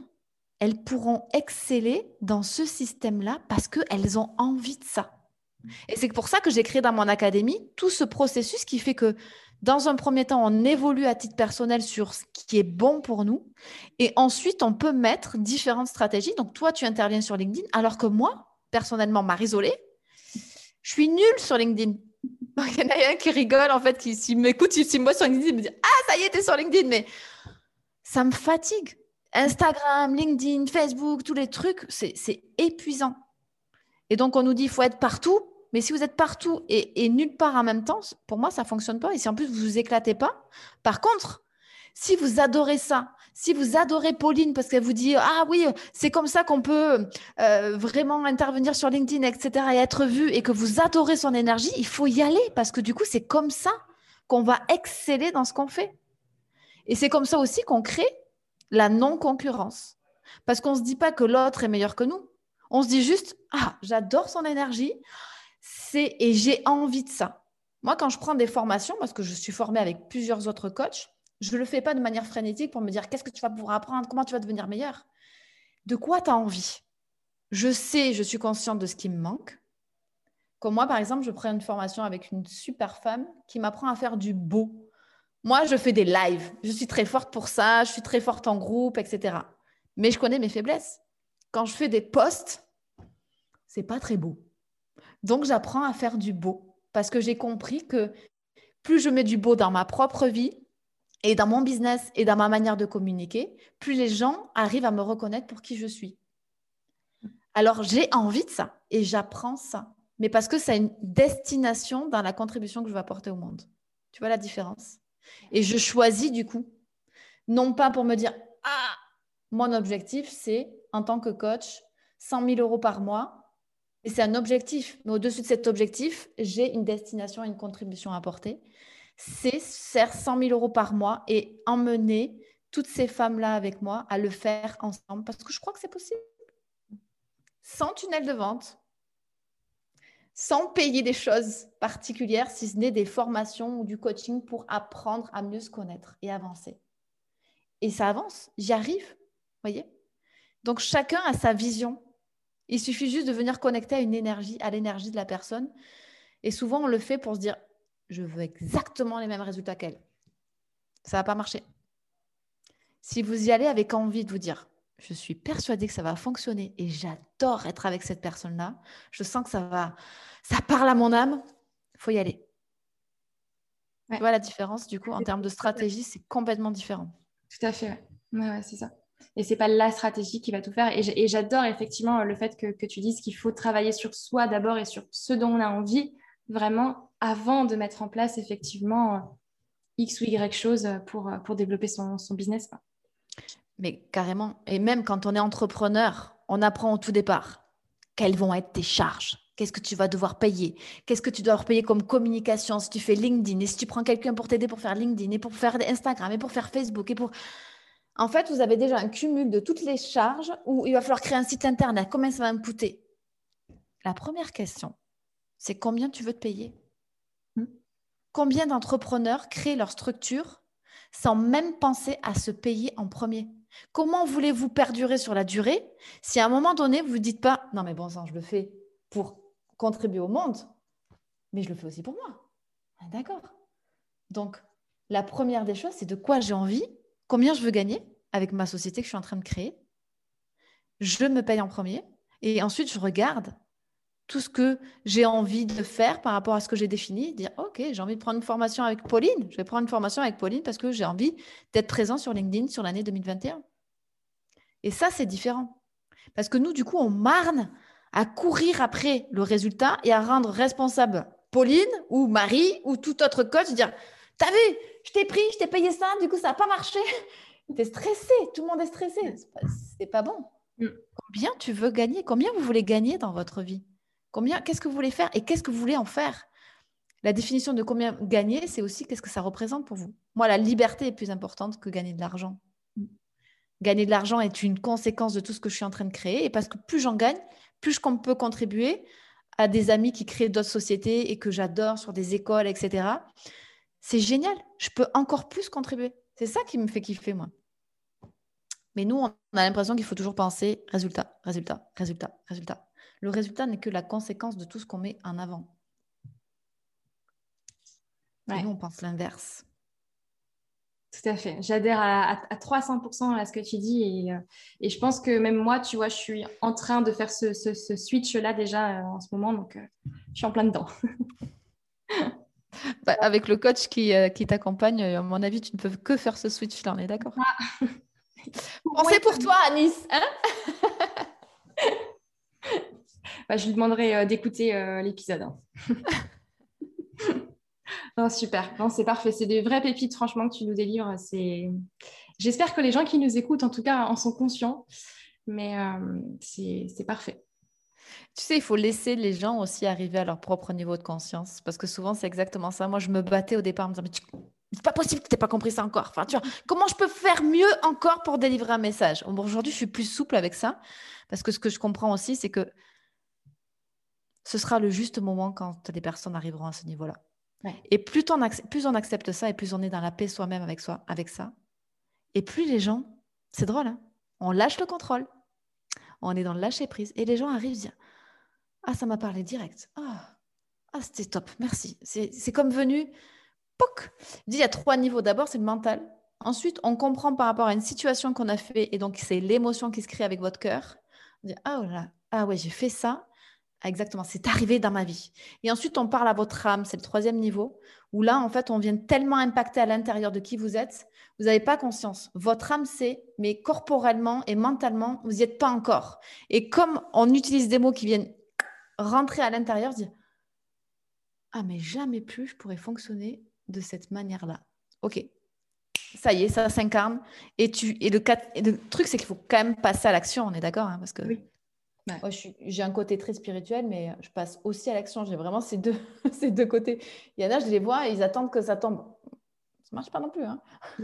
elles pourront exceller dans ce système-là parce qu'elles ont envie de ça. Et c'est pour ça que j'ai créé dans mon académie tout ce processus qui fait que Dans un premier temps, on évolue à titre personnel sur ce qui est bon pour nous. Et ensuite, on peut mettre différentes stratégies. Donc, toi, tu interviens sur LinkedIn, alors que moi, personnellement, Marie-Zolé, je suis nulle sur LinkedIn. Il y en a un qui rigole, en fait, qui s'il m'écoute, s'il me voit sur LinkedIn, il me dit Ah, ça y est, t'es sur LinkedIn. Mais ça me fatigue. Instagram, LinkedIn, Facebook, tous les trucs, c'est épuisant. Et donc, on nous dit il faut être partout. Mais si vous êtes partout et, nulle part en même temps, pour moi, ça ne fonctionne pas. Et si en plus vous vous éclatez pas, par contre, si vous adorez ça, si vous adorez Pauline parce qu'elle vous dit ah oui c'est comme ça qu'on peut euh, vraiment intervenir sur LinkedIn etc et être vu et que vous adorez son énergie il faut y aller parce que du coup c'est comme ça qu'on va exceller dans ce qu'on fait. Et c'est comme ça aussi qu'on crée la non concurrence parce qu'on se dit pas que l'autre est meilleur que nous. On se dit juste ah j'adore son énergie c'est et j'ai envie de ça. Moi, quand je prends des formations, parce que je suis formée avec plusieurs autres coachs, je ne le fais pas de manière frénétique pour me dire qu'est-ce que tu vas pouvoir apprendre, comment tu vas devenir meilleur. De quoi tu as envie? Je sais, je suis consciente de ce qui me manque. Comme moi, par exemple, je prends une formation avec une super femme qui m'apprend à faire du beau. Moi, je fais des lives. Je suis très forte pour ça. Je suis très forte en groupe, etc. Mais je connais mes faiblesses. Quand je fais des posts, c'est pas très beau. Donc, j'apprends à faire du beau parce que j'ai compris que plus je mets du beau dans ma propre vie et dans mon business et dans ma manière de communiquer, plus les gens arrivent à me reconnaître pour qui je suis. Alors, j'ai envie de ça et j'apprends ça, mais parce que a une destination dans la contribution que je vais apporter au monde. Tu vois la différence? Et je choisis du coup, non pas pour me dire, ah, mon objectif, c'est en tant que coach, 100 000 euros par mois c'est un objectif. Mais au-dessus de cet objectif, j'ai une destination et une contribution à apporter. C'est faire 100 000 euros par mois et emmener toutes ces femmes-là avec moi à le faire ensemble parce que je crois que c'est possible. Sans tunnel de vente, sans payer des choses particulières, si ce n'est des formations ou du coaching pour apprendre à mieux se connaître et avancer. Et ça avance, j'y arrive, voyez? Donc chacun a sa vision il suffit juste de venir connecter à une énergie, à l'énergie de la personne. Et souvent, on le fait pour se dire, je veux exactement les mêmes résultats qu'elle. Ça va pas marcher. Si vous y allez avec envie de vous dire, je suis persuadée que ça va fonctionner et j'adore être avec cette personne-là, je sens que ça va, ça parle à mon âme, il faut y aller. Tu vois la différence, du coup, en termes de stratégie, c'est complètement différent. Tout à fait, ouais, ouais c'est ça et c'est pas la stratégie qui va tout faire. Et j'adore effectivement le fait que, tu dises qu'il faut travailler sur soi d'abord et sur ce dont on a envie, vraiment avant de mettre en place effectivement X ou Y choses pour, pour développer son, son business. Mais carrément. Et même quand on est entrepreneur, on apprend au tout départ quelles vont être tes charges. Qu'est-ce que tu vas devoir payer? Qu'est-ce que tu dois payer comme communication? Si tu fais LinkedIn et si tu prends quelqu'un pour t'aider pour faire LinkedIn et pour faire Instagram et pour faire Facebook et pour en fait, vous avez déjà un cumul de toutes les charges où il va falloir créer un site internet. Combien ça va me coûter? La première question, c'est combien tu veux te payer? Hmm? Combien d'entrepreneurs créent leur structure sans même penser à se payer en premier? Comment voulez-vous perdurer sur la durée si à un moment donné, vous ne dites pas Non, mais bon sang, je le fais pour contribuer au monde, mais je le fais aussi pour moi. Ah, d'accord. Donc, la première des choses, c'est de quoi j'ai envie combien je veux gagner avec ma société que je suis en train de créer. Je me paye en premier et ensuite je regarde tout ce que j'ai envie de faire par rapport à ce que j'ai défini, dire OK, j'ai envie de prendre une formation avec Pauline, je vais prendre une formation avec Pauline parce que j'ai envie d'être présent sur LinkedIn sur l'année 2021. Et ça, c'est différent. Parce que nous, du coup, on marne à courir après le résultat et à rendre responsable Pauline ou Marie ou tout autre coach, dire T'as vu, je t'ai pris, je t'ai payé ça, du coup, ça n'a pas marché. Tu es stressé, tout le monde est stressé. C'est pas, pas bon. Mm. Combien tu veux gagner? Combien vous voulez gagner dans votre vie? Combien Qu'est-ce que vous voulez faire et qu'est-ce que vous voulez en faire? La définition de combien gagner, c'est aussi qu'est-ce que ça représente pour vous. Moi, la liberté est plus importante que gagner de l'argent. Mm. Gagner de l'argent est une conséquence de tout ce que je suis en train de créer. Et parce que plus j'en gagne, plus je peux contribuer à des amis qui créent d'autres sociétés et que j'adore sur des écoles, etc c'est génial. Je peux encore plus contribuer. C'est ça qui me fait kiffer, moi. Mais nous, on a l'impression qu'il faut toujours penser résultat, résultat, résultat, résultat. Le résultat n'est que la conséquence de tout ce qu'on met en avant. nous, on pense l'inverse. Tout à fait. J'adhère à, à, 300% à ce que tu dis. Euh, et, je pense que même moi, tu vois, je suis en train de faire ce, switch-là déjà euh, en ce moment. Donc, euh, je suis en plein dedans. Bah, avec le coach qui, t'accompagne, à mon avis, tu ne peux que faire ce switch-là. On est d'accord? Ah. Pensez pour toi, Anis. Hein? Bah, je lui demanderai d'écouter l'épisode. Hein. super. c'est parfait. C'est des vraies pépites, franchement, que tu nous délivres. C'est... J'espère que les gens qui nous écoutent, en tout cas, en sont conscients. Mais euh, c'est parfait. Tu sais, il faut laisser les gens aussi arriver à leur propre niveau de conscience. Parce que souvent, c'est exactement ça. Moi, je me battais au départ en me disant, mais c'est pas possible que tu n'aies pas compris ça encore. Enfin, tu vois, comment je peux faire mieux encore pour délivrer un message? Aujourd'hui, je suis plus souple avec ça. Parce que ce que je comprends aussi, c'est que ce sera le juste moment quand les personnes arriveront à ce niveau-là. Et plus, on plus on accepte ça et plus on est dans la paix soi-même avec, soi, avec ça, et plus les gens, c'est drôle, hein, on lâche le contrôle, on est dans le lâcher prise et les gens arrivent dire Ah, ça m'a parlé direct. Ah, ah c'était top, merci. C'est comme venu. Poc Il y a trois niveaux. D'abord, c'est le mental. Ensuite, on comprend par rapport à une situation qu'on a fait et donc c'est l'émotion qui se crée avec votre cœur. On dit Ah, oh là, ah ouais, j'ai fait ça. Exactement, c'est arrivé dans ma vie. Et ensuite, on parle à votre âme, c'est le troisième niveau, où là, en fait, on vient tellement impacter à l'intérieur de qui vous êtes, vous n'avez pas conscience. Votre âme sait, mais corporellement et mentalement, vous n'y êtes pas encore. Et comme on utilise des mots qui viennent rentrer à l'intérieur, dire Ah, mais jamais plus je pourrais fonctionner de cette manière-là. Ok, ça y est, ça s'incarne. Et, le, truc, c'est qu'il faut quand même passer à l'action, on est d'accord hein, parce que j'ai un côté très spirituel, mais je passe aussi à l'action. J'ai vraiment ces deux, ces deux côtés. Il y en a, je les vois et ils attendent que ça tombe. Ça marche pas non plus. Hein.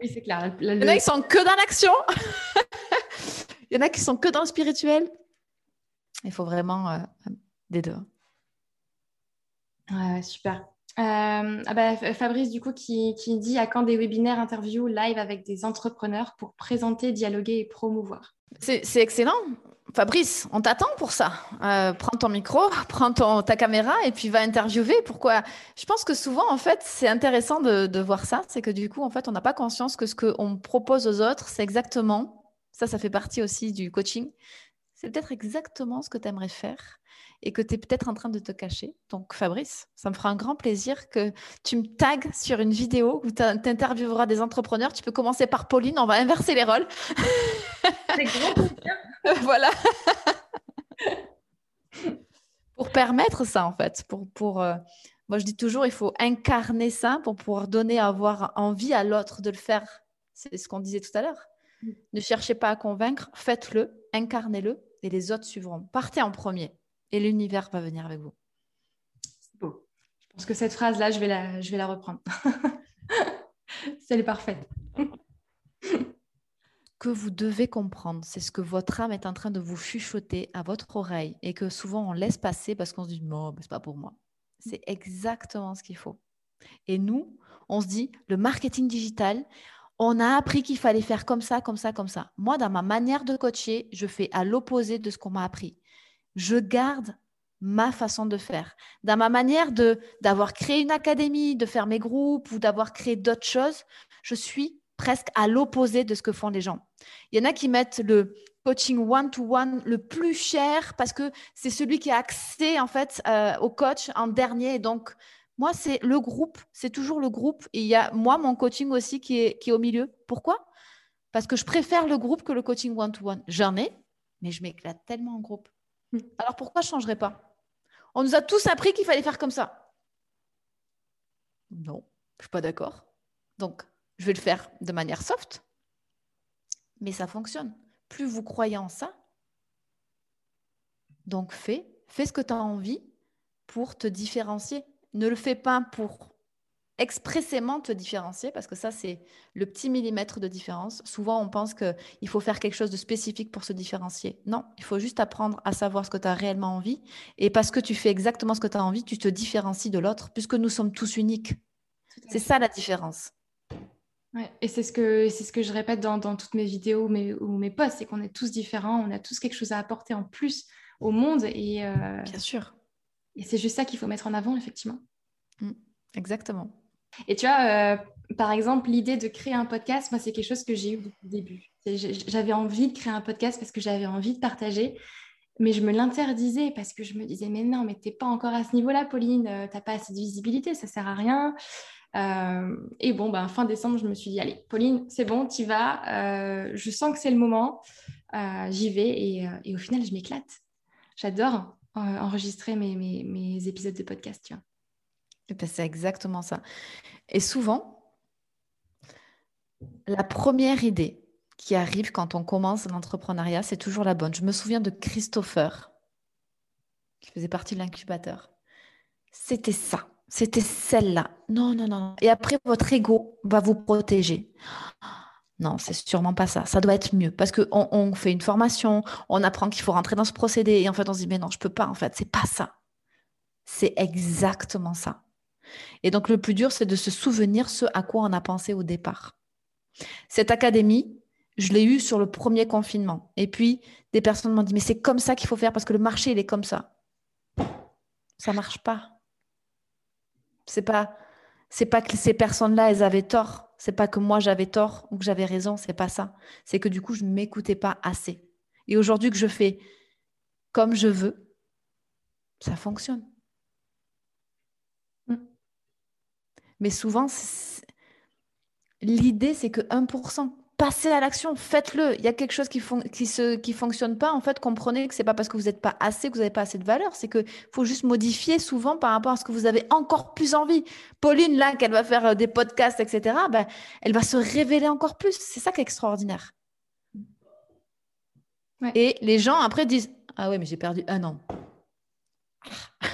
Oui, c'est clair. Il y en a qui sont que dans l'action. Il y en a qui sont que dans le spirituel. Il faut vraiment euh, des deux. Ouais, super. Euh, ah bah, Fabrice, du coup, qui, qui dit à quand des webinaires, interviews, live avec des entrepreneurs pour présenter, dialoguer et promouvoir. C'est excellent. Fabrice, on t'attend pour ça. Euh, prends ton micro, prends ton, ta caméra et puis va interviewer. Pourquoi? Je pense que souvent, en fait, c'est intéressant de, voir ça. C'est que du coup, en fait, on n'a pas conscience que ce qu'on propose aux autres, c'est exactement, ça, ça fait partie aussi du coaching, c'est peut-être exactement ce que tu aimerais faire et que tu es peut-être en train de te cacher. Donc, Fabrice, ça me fera un grand plaisir que tu me tagues sur une vidéo où tu intervieweras des entrepreneurs. Tu peux commencer par Pauline, on va inverser les rôles. C'est voilà. pour permettre ça, en fait. Pour, pour, euh, Moi, je dis toujours, il faut incarner ça pour pouvoir donner, avoir envie à l'autre de le faire. C'est ce qu'on disait tout à l'heure. Mm. Ne cherchez pas à convaincre, faites-le, incarnez-le et les autres suivront. Partez en premier et l'univers va venir avec vous. C'est beau. Je pense que cette phrase-là, je, vais la, je vais la reprendre. Elle est parfaite. que vous devez comprendre, c'est ce que votre âme est en train de vous chuchoter à votre oreille et que souvent on laisse passer parce qu'on se dit non, c'est pas pour moi. C'est exactement ce qu'il faut. Et nous, on se dit le marketing digital, on a appris qu'il fallait faire comme ça, comme ça, comme ça. Moi, dans ma manière de coacher, je fais à l'opposé de ce qu'on m'a appris je garde ma façon de faire. Dans ma manière de d'avoir créé une académie, de faire mes groupes ou d'avoir créé d'autres choses, je suis presque à l'opposé de ce que font les gens. Il y en a qui mettent le coaching one-to-one le plus cher parce que c'est celui qui a accès en fait euh, au coach en dernier. donc, moi, c'est le groupe, c'est toujours le groupe. Et il y a moi, mon coaching aussi qui est, qui est au milieu. Pourquoi? Parce que je préfère le groupe que le coaching one-to-one. J'en ai, mais je m'éclate tellement en groupe. Hmm. Alors pourquoi je ne changerais pas? On nous a tous appris qu'il fallait faire comme ça. Non, je ne suis pas d'accord. Donc, je vais le faire de manière soft, mais ça fonctionne. Plus vous croyez en ça, donc fais, fais ce que tu as envie pour te différencier. Ne le fais pas pour expressément te différencier, parce que ça, c'est le petit millimètre de différence. Souvent, on pense qu'il faut faire quelque chose de spécifique pour se différencier. Non, il faut juste apprendre à savoir ce que tu as réellement envie. Et parce que tu fais exactement ce que tu as envie, tu te différencies de l'autre, puisque nous sommes tous uniques. C'est ça la différence. Ouais, et c'est ce, que, c'est ce que je répète dans, toutes mes vidéos mes, ou mes posts, c'est qu'on est tous différents, on a tous quelque chose à apporter en plus au monde. Et, euh, Bien sûr. Et c'est juste ça qu'il faut mettre en avant, effectivement. Mm. Exactement. Et tu vois, par exemple, l'idée de créer un podcast, moi, c'est quelque chose que j'ai eu depuis le début. J'avais envie de créer un podcast parce que j'avais envie de partager, mais je me l'interdisais parce que je me disais, mais non, mais t'es pas encore à ce niveau-là, Pauline, euh, t'as pas assez de visibilité, ça sert à rien. Euh, et bon, ben, fin décembre, je me suis dit, allez, Pauline, c'est bon, t'y vas, euh, je sens que c'est le moment, j'y vais, et, au final, je m'éclate. J'adore enregistrer mes, épisodes de podcast, vois. Ben, c'est exactement ça. Et souvent, la première idée qui arrive quand on commence l'entrepreneuriat, c'est toujours la bonne. Je me souviens de Christopher, qui faisait partie de l'incubateur. C'était ça. C'était celle-là. Non, non, non. Et après, votre ego va vous protéger. Non, c'est sûrement pas ça. Ça doit être mieux parce qu'on on fait une formation, on apprend qu'il faut rentrer dans ce procédé et en fait, on se dit, mais non, je peux pas. En fait, c'est pas ça. C'est exactement ça. Et donc, le plus dur, c'est de se souvenir ce à quoi on a pensé au départ. Cette académie, je l'ai eu sur le premier confinement. Et puis, des personnes m'ont dit, mais c'est comme ça qu'il faut faire parce que le marché, il est comme ça. Ça marche pas. C'est pas, pas que ces personnes-là, elles avaient tort. C'est pas que moi, j'avais tort ou que j'avais raison. C'est pas ça. C'est que du coup, je ne m'écoutais pas assez. Et aujourd'hui que je fais comme je veux, ça fonctionne. Mm. Mais souvent, l'idée, c'est que 1%, passez à l'action, faites-le. Il y a quelque chose qui ne qui qui fonctionne pas. En fait, comprenez que c'est pas parce que vous n'êtes pas assez, que vous n'avez pas assez de valeur. C'est qu'il faut juste modifier souvent par rapport à ce que vous avez encore plus envie. Pauline, là, qu'elle va faire euh, des podcasts, etc., ben, elle va se révéler encore plus. C'est ça qui est extraordinaire. Et les gens, après, disent Ah ouais, mais j'ai perdu un an.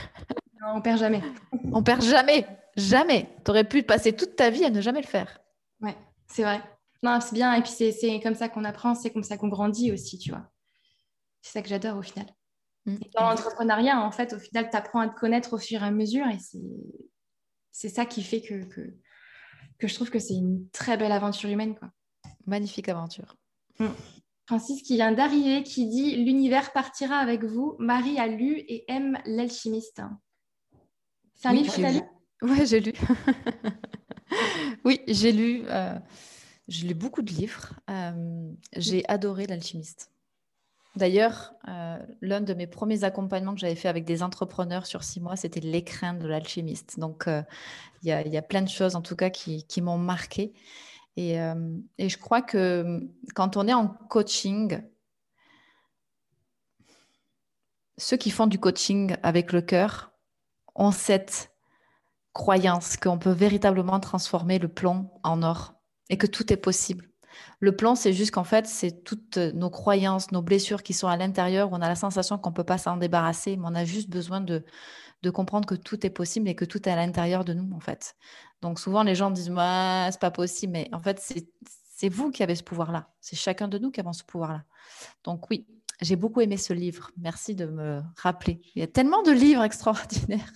Non, on perd jamais. on perd jamais. Jamais. Tu aurais pu passer toute ta vie à ne jamais le faire. Ouais, c'est vrai. Non, c'est bien. Et puis, c'est comme ça qu'on apprend, c'est comme ça qu'on grandit aussi, tu vois. C'est ça que j'adore au final. Mm. dans l'entrepreneuriat, en fait, au final, tu apprends à te connaître au fur et à mesure. Et c'est ça qui fait que, que, je trouve que c'est une très belle aventure humaine. Quoi. Magnifique aventure. Mm. Francis qui vient d'arriver, qui dit L'univers partira avec vous. Marie a lu et aime l'alchimiste. C'est un livre que tu as lu Oui, j'ai lu. oui, j'ai lu. Euh, j'ai lu beaucoup de livres. Euh, j'ai adoré l'alchimiste. D'ailleurs, euh, l'un de mes premiers accompagnements que j'avais fait avec des entrepreneurs sur six mois, c'était l'écrin de l'alchimiste. Donc, euh, il y, a plein de choses, en tout cas, qui, m'ont marqué. Et, et, je crois que quand on est en coaching, ceux qui font du coaching avec le cœur ont cette croyance qu'on peut véritablement transformer le plomb en or et que tout est possible. Le plan, c'est juste qu'en fait, c'est toutes nos croyances, nos blessures qui sont à l'intérieur. On a la sensation qu'on ne peut pas s'en débarrasser, mais on a juste besoin de, de comprendre que tout est possible et que tout est à l'intérieur de nous, en fait. Donc souvent, les gens disent, ouais, c'est pas possible, mais en fait, c'est vous qui avez ce pouvoir-là. C'est chacun de nous qui avons ce pouvoir-là. Donc oui, j'ai beaucoup aimé ce livre. Merci de me rappeler. Il y a tellement de livres extraordinaires.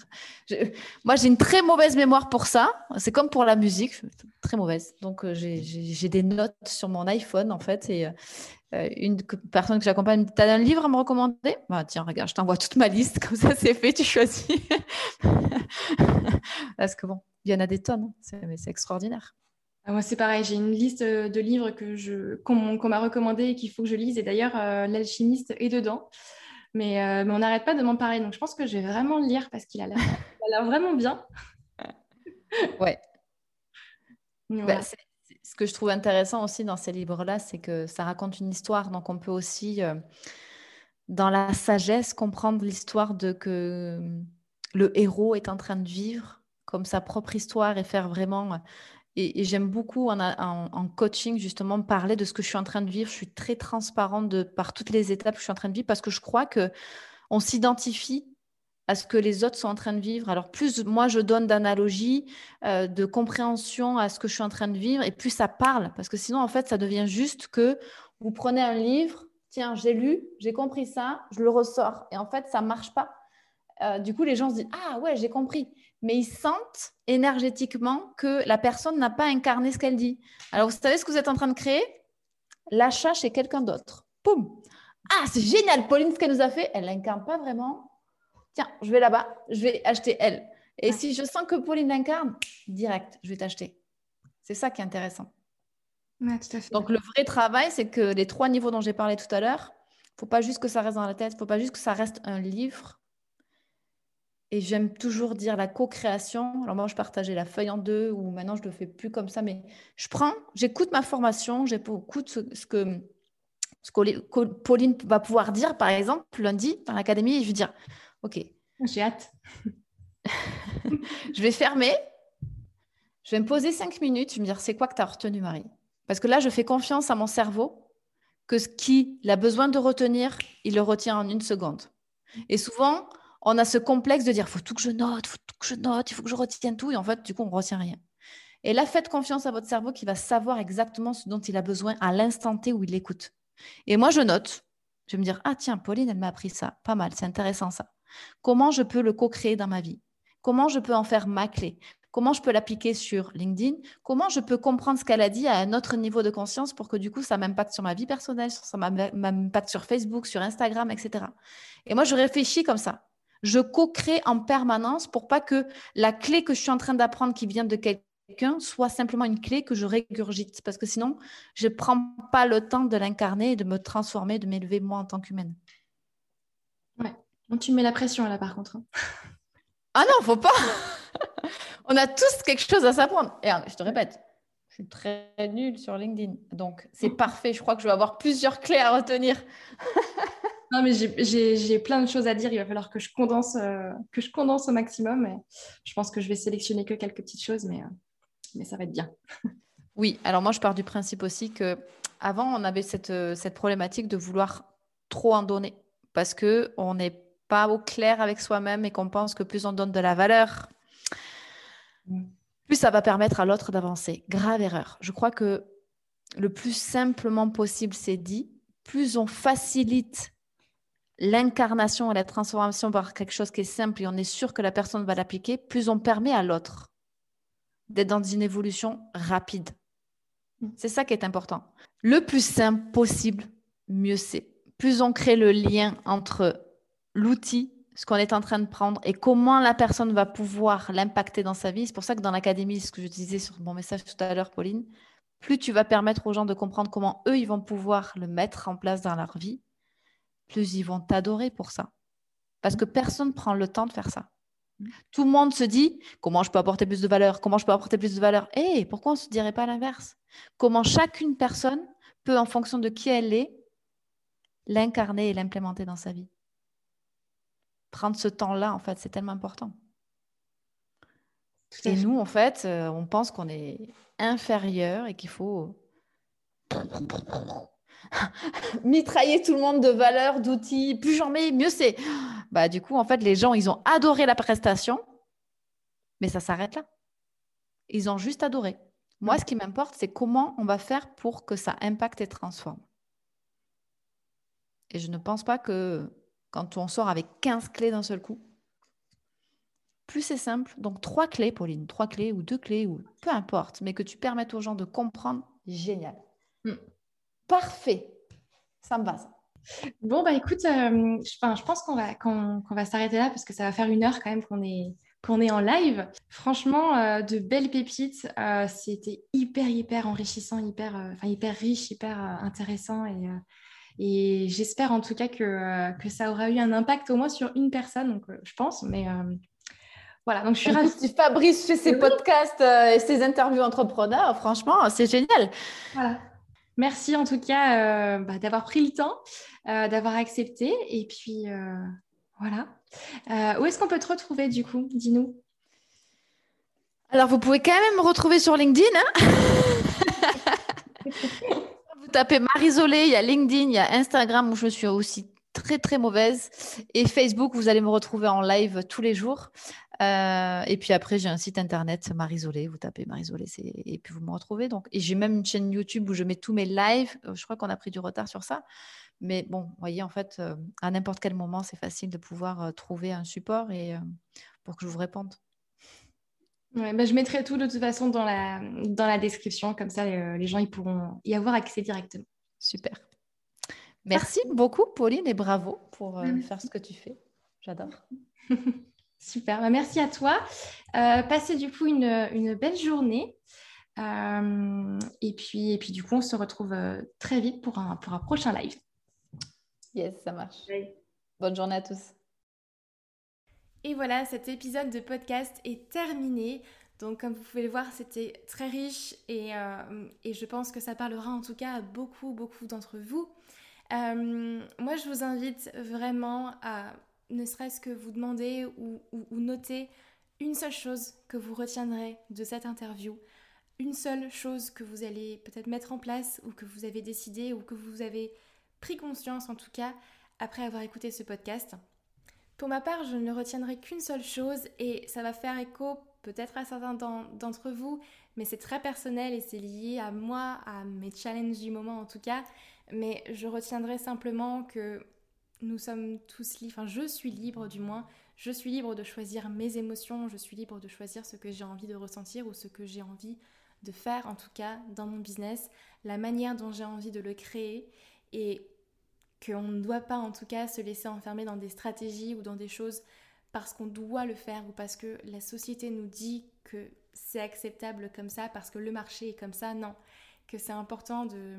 moi, j'ai une très mauvaise mémoire pour ça. C'est comme pour la musique, très mauvaise. Donc, euh, j'ai des notes sur mon iPhone, en fait. Et euh, une personne que j'accompagne, tu as un livre à me recommander? Bah, Tiens, regarde, je t'envoie toute ma liste. Comme ça, c'est fait, tu choisis. Parce que bon, il y en a des tonnes. Hein. C'est extraordinaire. Ah, moi, c'est pareil, j'ai une liste euh, de livres que je, qu'on, m'a recommandé et qu'il faut que je lise. Et d'ailleurs, euh, L'alchimiste est dedans. Mais, euh, mais on n'arrête pas de m'en parler. Donc, je pense que je vais vraiment le lire parce qu'il a l'air, l'air vraiment bien. ouais. Bah, ce que je trouve intéressant aussi dans ces livres-là, c'est que ça raconte une histoire. Donc, on peut aussi, dans la sagesse, comprendre l'histoire de que le héros est en train de vivre comme sa propre histoire et faire vraiment et, j'aime beaucoup en, coaching justement parler de ce que je suis en train de vivre. Je suis très transparente de, par toutes les étapes que je suis en train de vivre parce que je crois que on s'identifie à ce que les autres sont en train de vivre. Alors plus moi je donne d'analogies, euh, de compréhension à ce que je suis en train de vivre, et plus ça parle, parce que sinon en fait ça devient juste que vous prenez un livre, tiens j'ai lu, j'ai compris ça, je le ressors, et en fait ça marche pas. Euh, du coup les gens se disent ah ouais j'ai compris, mais ils sentent énergétiquement que la personne n'a pas incarné ce qu'elle dit. Alors, vous savez ce que vous êtes en train de créer? L'achat chez quelqu'un d'autre. Poum Ah, c'est génial, Pauline, ce qu'elle nous a fait, elle l'incarne pas vraiment. Tiens, je vais là-bas, je vais acheter elle. Et si je sens que Pauline l'incarne, direct, je vais t'acheter. C'est ça qui est intéressant. Donc le vrai travail, c'est que les trois niveaux dont j'ai parlé tout à l'heure, il ne faut pas juste que ça reste dans la tête, il ne faut pas juste que ça reste un livre. Et j'aime toujours dire la co-création. Alors moi, je partageais la feuille en deux, ou maintenant je ne le fais plus comme ça, mais je prends, j'écoute ma formation, j'écoute ce, que, ce que Pauline va pouvoir dire, par exemple, lundi dans l'académie, et je vais dire, OK. J'ai hâte. je vais fermer, je vais me poser cinq minutes, je vais me dire, c'est quoi que tu as retenu, Marie? Parce que là, je fais confiance à mon cerveau que ce qu'il a besoin de retenir, il le retient en une seconde. Et souvent, on a ce complexe de dire, faut tout que je note, faut tout que je note, il faut que je retienne tout. Et en fait, du coup, on ne retient rien. Et là, faites confiance à votre cerveau qui va savoir exactement ce dont il a besoin à l'instant T où il écoute. Et moi, je note. Je vais me dire, ah tiens, Pauline, elle m'a appris ça. Pas mal, c'est intéressant ça. Comment je peux le co-créer dans ma vie? Comment je peux en faire ma clé? Comment je peux l'appliquer sur LinkedIn? Comment je peux comprendre ce qu'elle a dit à un autre niveau de conscience pour que du coup, ça m'impacte sur ma vie personnelle, ça m'impacte sur Facebook, sur Instagram, etc. Et moi, je réfléchis comme ça. Je co-crée en permanence pour pas que la clé que je suis en train d'apprendre qui vient de quelqu'un soit simplement une clé que je régurgite. Parce que sinon, je ne prends pas le temps de l'incarner et de me transformer, de m'élever moi en tant qu'humaine. Ouais. Tu mets la pression là, par contre. Hein. Ah non, faut pas. On a tous quelque chose à s'apprendre. Et je te répète, je suis très nulle sur LinkedIn. Donc, c'est parfait. Je crois que je vais avoir plusieurs clés à retenir. non, mais j'ai plein de choses à dire. Il va falloir que je condense, euh, que je condense au maximum. Et je pense que je vais sélectionner que quelques petites choses, mais, euh, mais ça va être bien. oui, alors moi, je pars du principe aussi que avant, on avait cette, euh, cette problématique de vouloir trop en donner parce qu'on n'est pas au clair avec soi-même et qu'on pense que plus on donne de la valeur, plus ça va permettre à l'autre d'avancer. Grave erreur. Je crois que le plus simplement possible, c'est dit, plus on facilite l'incarnation et la transformation par quelque chose qui est simple et on est sûr que la personne va l'appliquer, plus on permet à l'autre d'être dans une évolution rapide. C'est ça qui est important. Le plus simple possible, mieux c'est. Plus on crée le lien entre l'outil, ce qu'on est en train de prendre et comment la personne va pouvoir l'impacter dans sa vie. C'est pour ça que dans l'académie, ce que je disais sur mon message tout à l'heure, Pauline, plus tu vas permettre aux gens de comprendre comment eux, ils vont pouvoir le mettre en place dans leur vie, plus ils vont t'adorer pour ça. Parce que personne ne prend le temps de faire ça. Tout le monde se dit comment je peux apporter plus de valeur, comment je peux apporter plus de valeur? Et pourquoi on ne se dirait pas l'inverse? Comment chacune personne peut, en fonction de qui elle est, l'incarner et l'implémenter dans sa vie? Prendre ce temps-là, en fait, c'est tellement important. Et nous, en fait, euh, on pense qu'on est inférieur et qu'il faut mitrailler tout le monde de valeurs, d'outils. Plus j'en mets, mieux c'est. Bah, du coup, en fait, les gens, ils ont adoré la prestation, mais ça s'arrête là. Ils ont juste adoré. Moi, ce qui m'importe, c'est comment on va faire pour que ça impacte et transforme. Et je ne pense pas que quand on sort avec 15 clés d'un seul coup, plus c'est simple. Donc trois clés, Pauline, trois clés ou deux clés, ou peu importe, mais que tu permettes aux gens de comprendre, génial. Hmm. Parfait. Ça me va. Bon, bah écoute, euh, je, pense qu'on va, s'arrêter là parce que ça va faire une heure quand même qu'on est, qu'on est en live. Franchement, euh, de belles pépites. Euh, c'était hyper, hyper enrichissant, hyper, hyper riche, hyper intéressant et et j'espère en tout cas que, que, ça aura eu un impact au moins sur une personne, donc, je pense. Mais voilà, donc je suis ravie. Si Fabrice fait ses podcasts et ses interviews entrepreneurs, franchement, c'est génial. Voilà. Merci en tout cas bah, d'avoir pris le temps, d'avoir accepté. Et puis voilà. où est-ce qu'on peut te retrouver du coup? Dis-nous. Alors, vous pouvez quand même me retrouver sur LinkedIn. Hein? Tapez Marisolé, il y a LinkedIn, il y a Instagram où je suis aussi très très mauvaise et Facebook, vous allez me retrouver en live tous les jours. Euh, et puis après, j'ai un site internet Marisolé, vous tapez Marisolé et puis vous me retrouvez. Donc, et j'ai même une chaîne YouTube où je mets tous mes lives. Euh, je crois qu'on a pris du retard sur ça. Mais bon, vous voyez, en fait, euh, à n'importe quel moment, c'est facile de pouvoir trouver un support et pour que je vous réponde. Bah, je mettrai tout de toute façon dans la, dans la description, comme ça les gens ils pourront y avoir accès directement. Super. Merci beaucoup Pauline et bravo pour faire ce que tu fais. J'adore. Super, bah, merci à toi. Euh, passez du coup une, belle journée. Euh, et, puis, et puis du coup, on se retrouve euh, très vite pour un, pour un prochain live. Yes, ça marche. Bonne journée à tous. Et voilà, cet épisode de podcast est terminé. Donc comme vous pouvez le voir, c'était très riche et, et, je pense que ça parlera en tout cas à beaucoup, beaucoup d'entre vous. moi, je vous invite vraiment à ne serait-ce que vous demander ou, noter une seule chose que vous retiendrez de cette interview, une seule chose que vous allez peut-être mettre en place ou que vous avez décidé ou que vous avez pris conscience en tout cas après avoir écouté ce podcast. Pour ma part, je ne retiendrai qu'une seule chose et ça va faire écho peut-être à certains d'entre vous, mais c'est très personnel et c'est lié à moi, à mes challenges du moment en tout cas. Mais je retiendrai simplement que nous sommes tous libres, enfin je suis libre du moins, je suis libre de choisir mes émotions, je suis libre de choisir ce que j'ai envie de ressentir ou ce que j'ai envie de faire en tout cas dans mon business, la manière dont j'ai envie de le créer et qu'on ne doit pas en tout cas se laisser enfermer dans des stratégies ou dans des choses parce qu'on doit le faire ou parce que la société nous dit que c'est acceptable comme ça, parce que le marché est comme ça, non. Que c'est important de,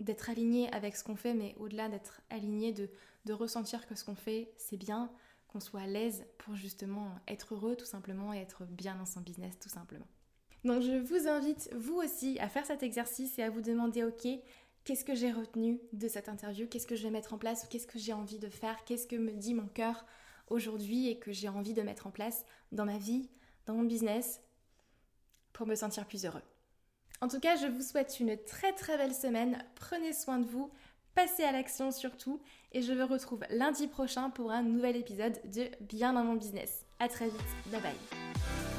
d'être aligné avec ce qu'on fait, mais au-delà d'être aligné, de, de ressentir que ce qu'on fait, c'est bien, qu'on soit à l'aise pour justement être heureux tout simplement et être bien dans son business tout simplement. Donc je vous invite vous aussi à faire cet exercice et à vous demander ok, qu'est-ce que j'ai retenu de cette interview, qu'est-ce que je vais mettre en place, qu'est-ce que j'ai envie de faire, qu'est-ce que me dit mon cœur aujourd'hui et que j'ai envie de mettre en place dans ma vie, dans mon business pour me sentir plus heureux? En tout cas, je vous souhaite une très très belle semaine. Prenez soin de vous, passez à l'action surtout. Et je vous retrouve lundi prochain pour un nouvel épisode de Bien dans mon business. A très vite. Bye bye.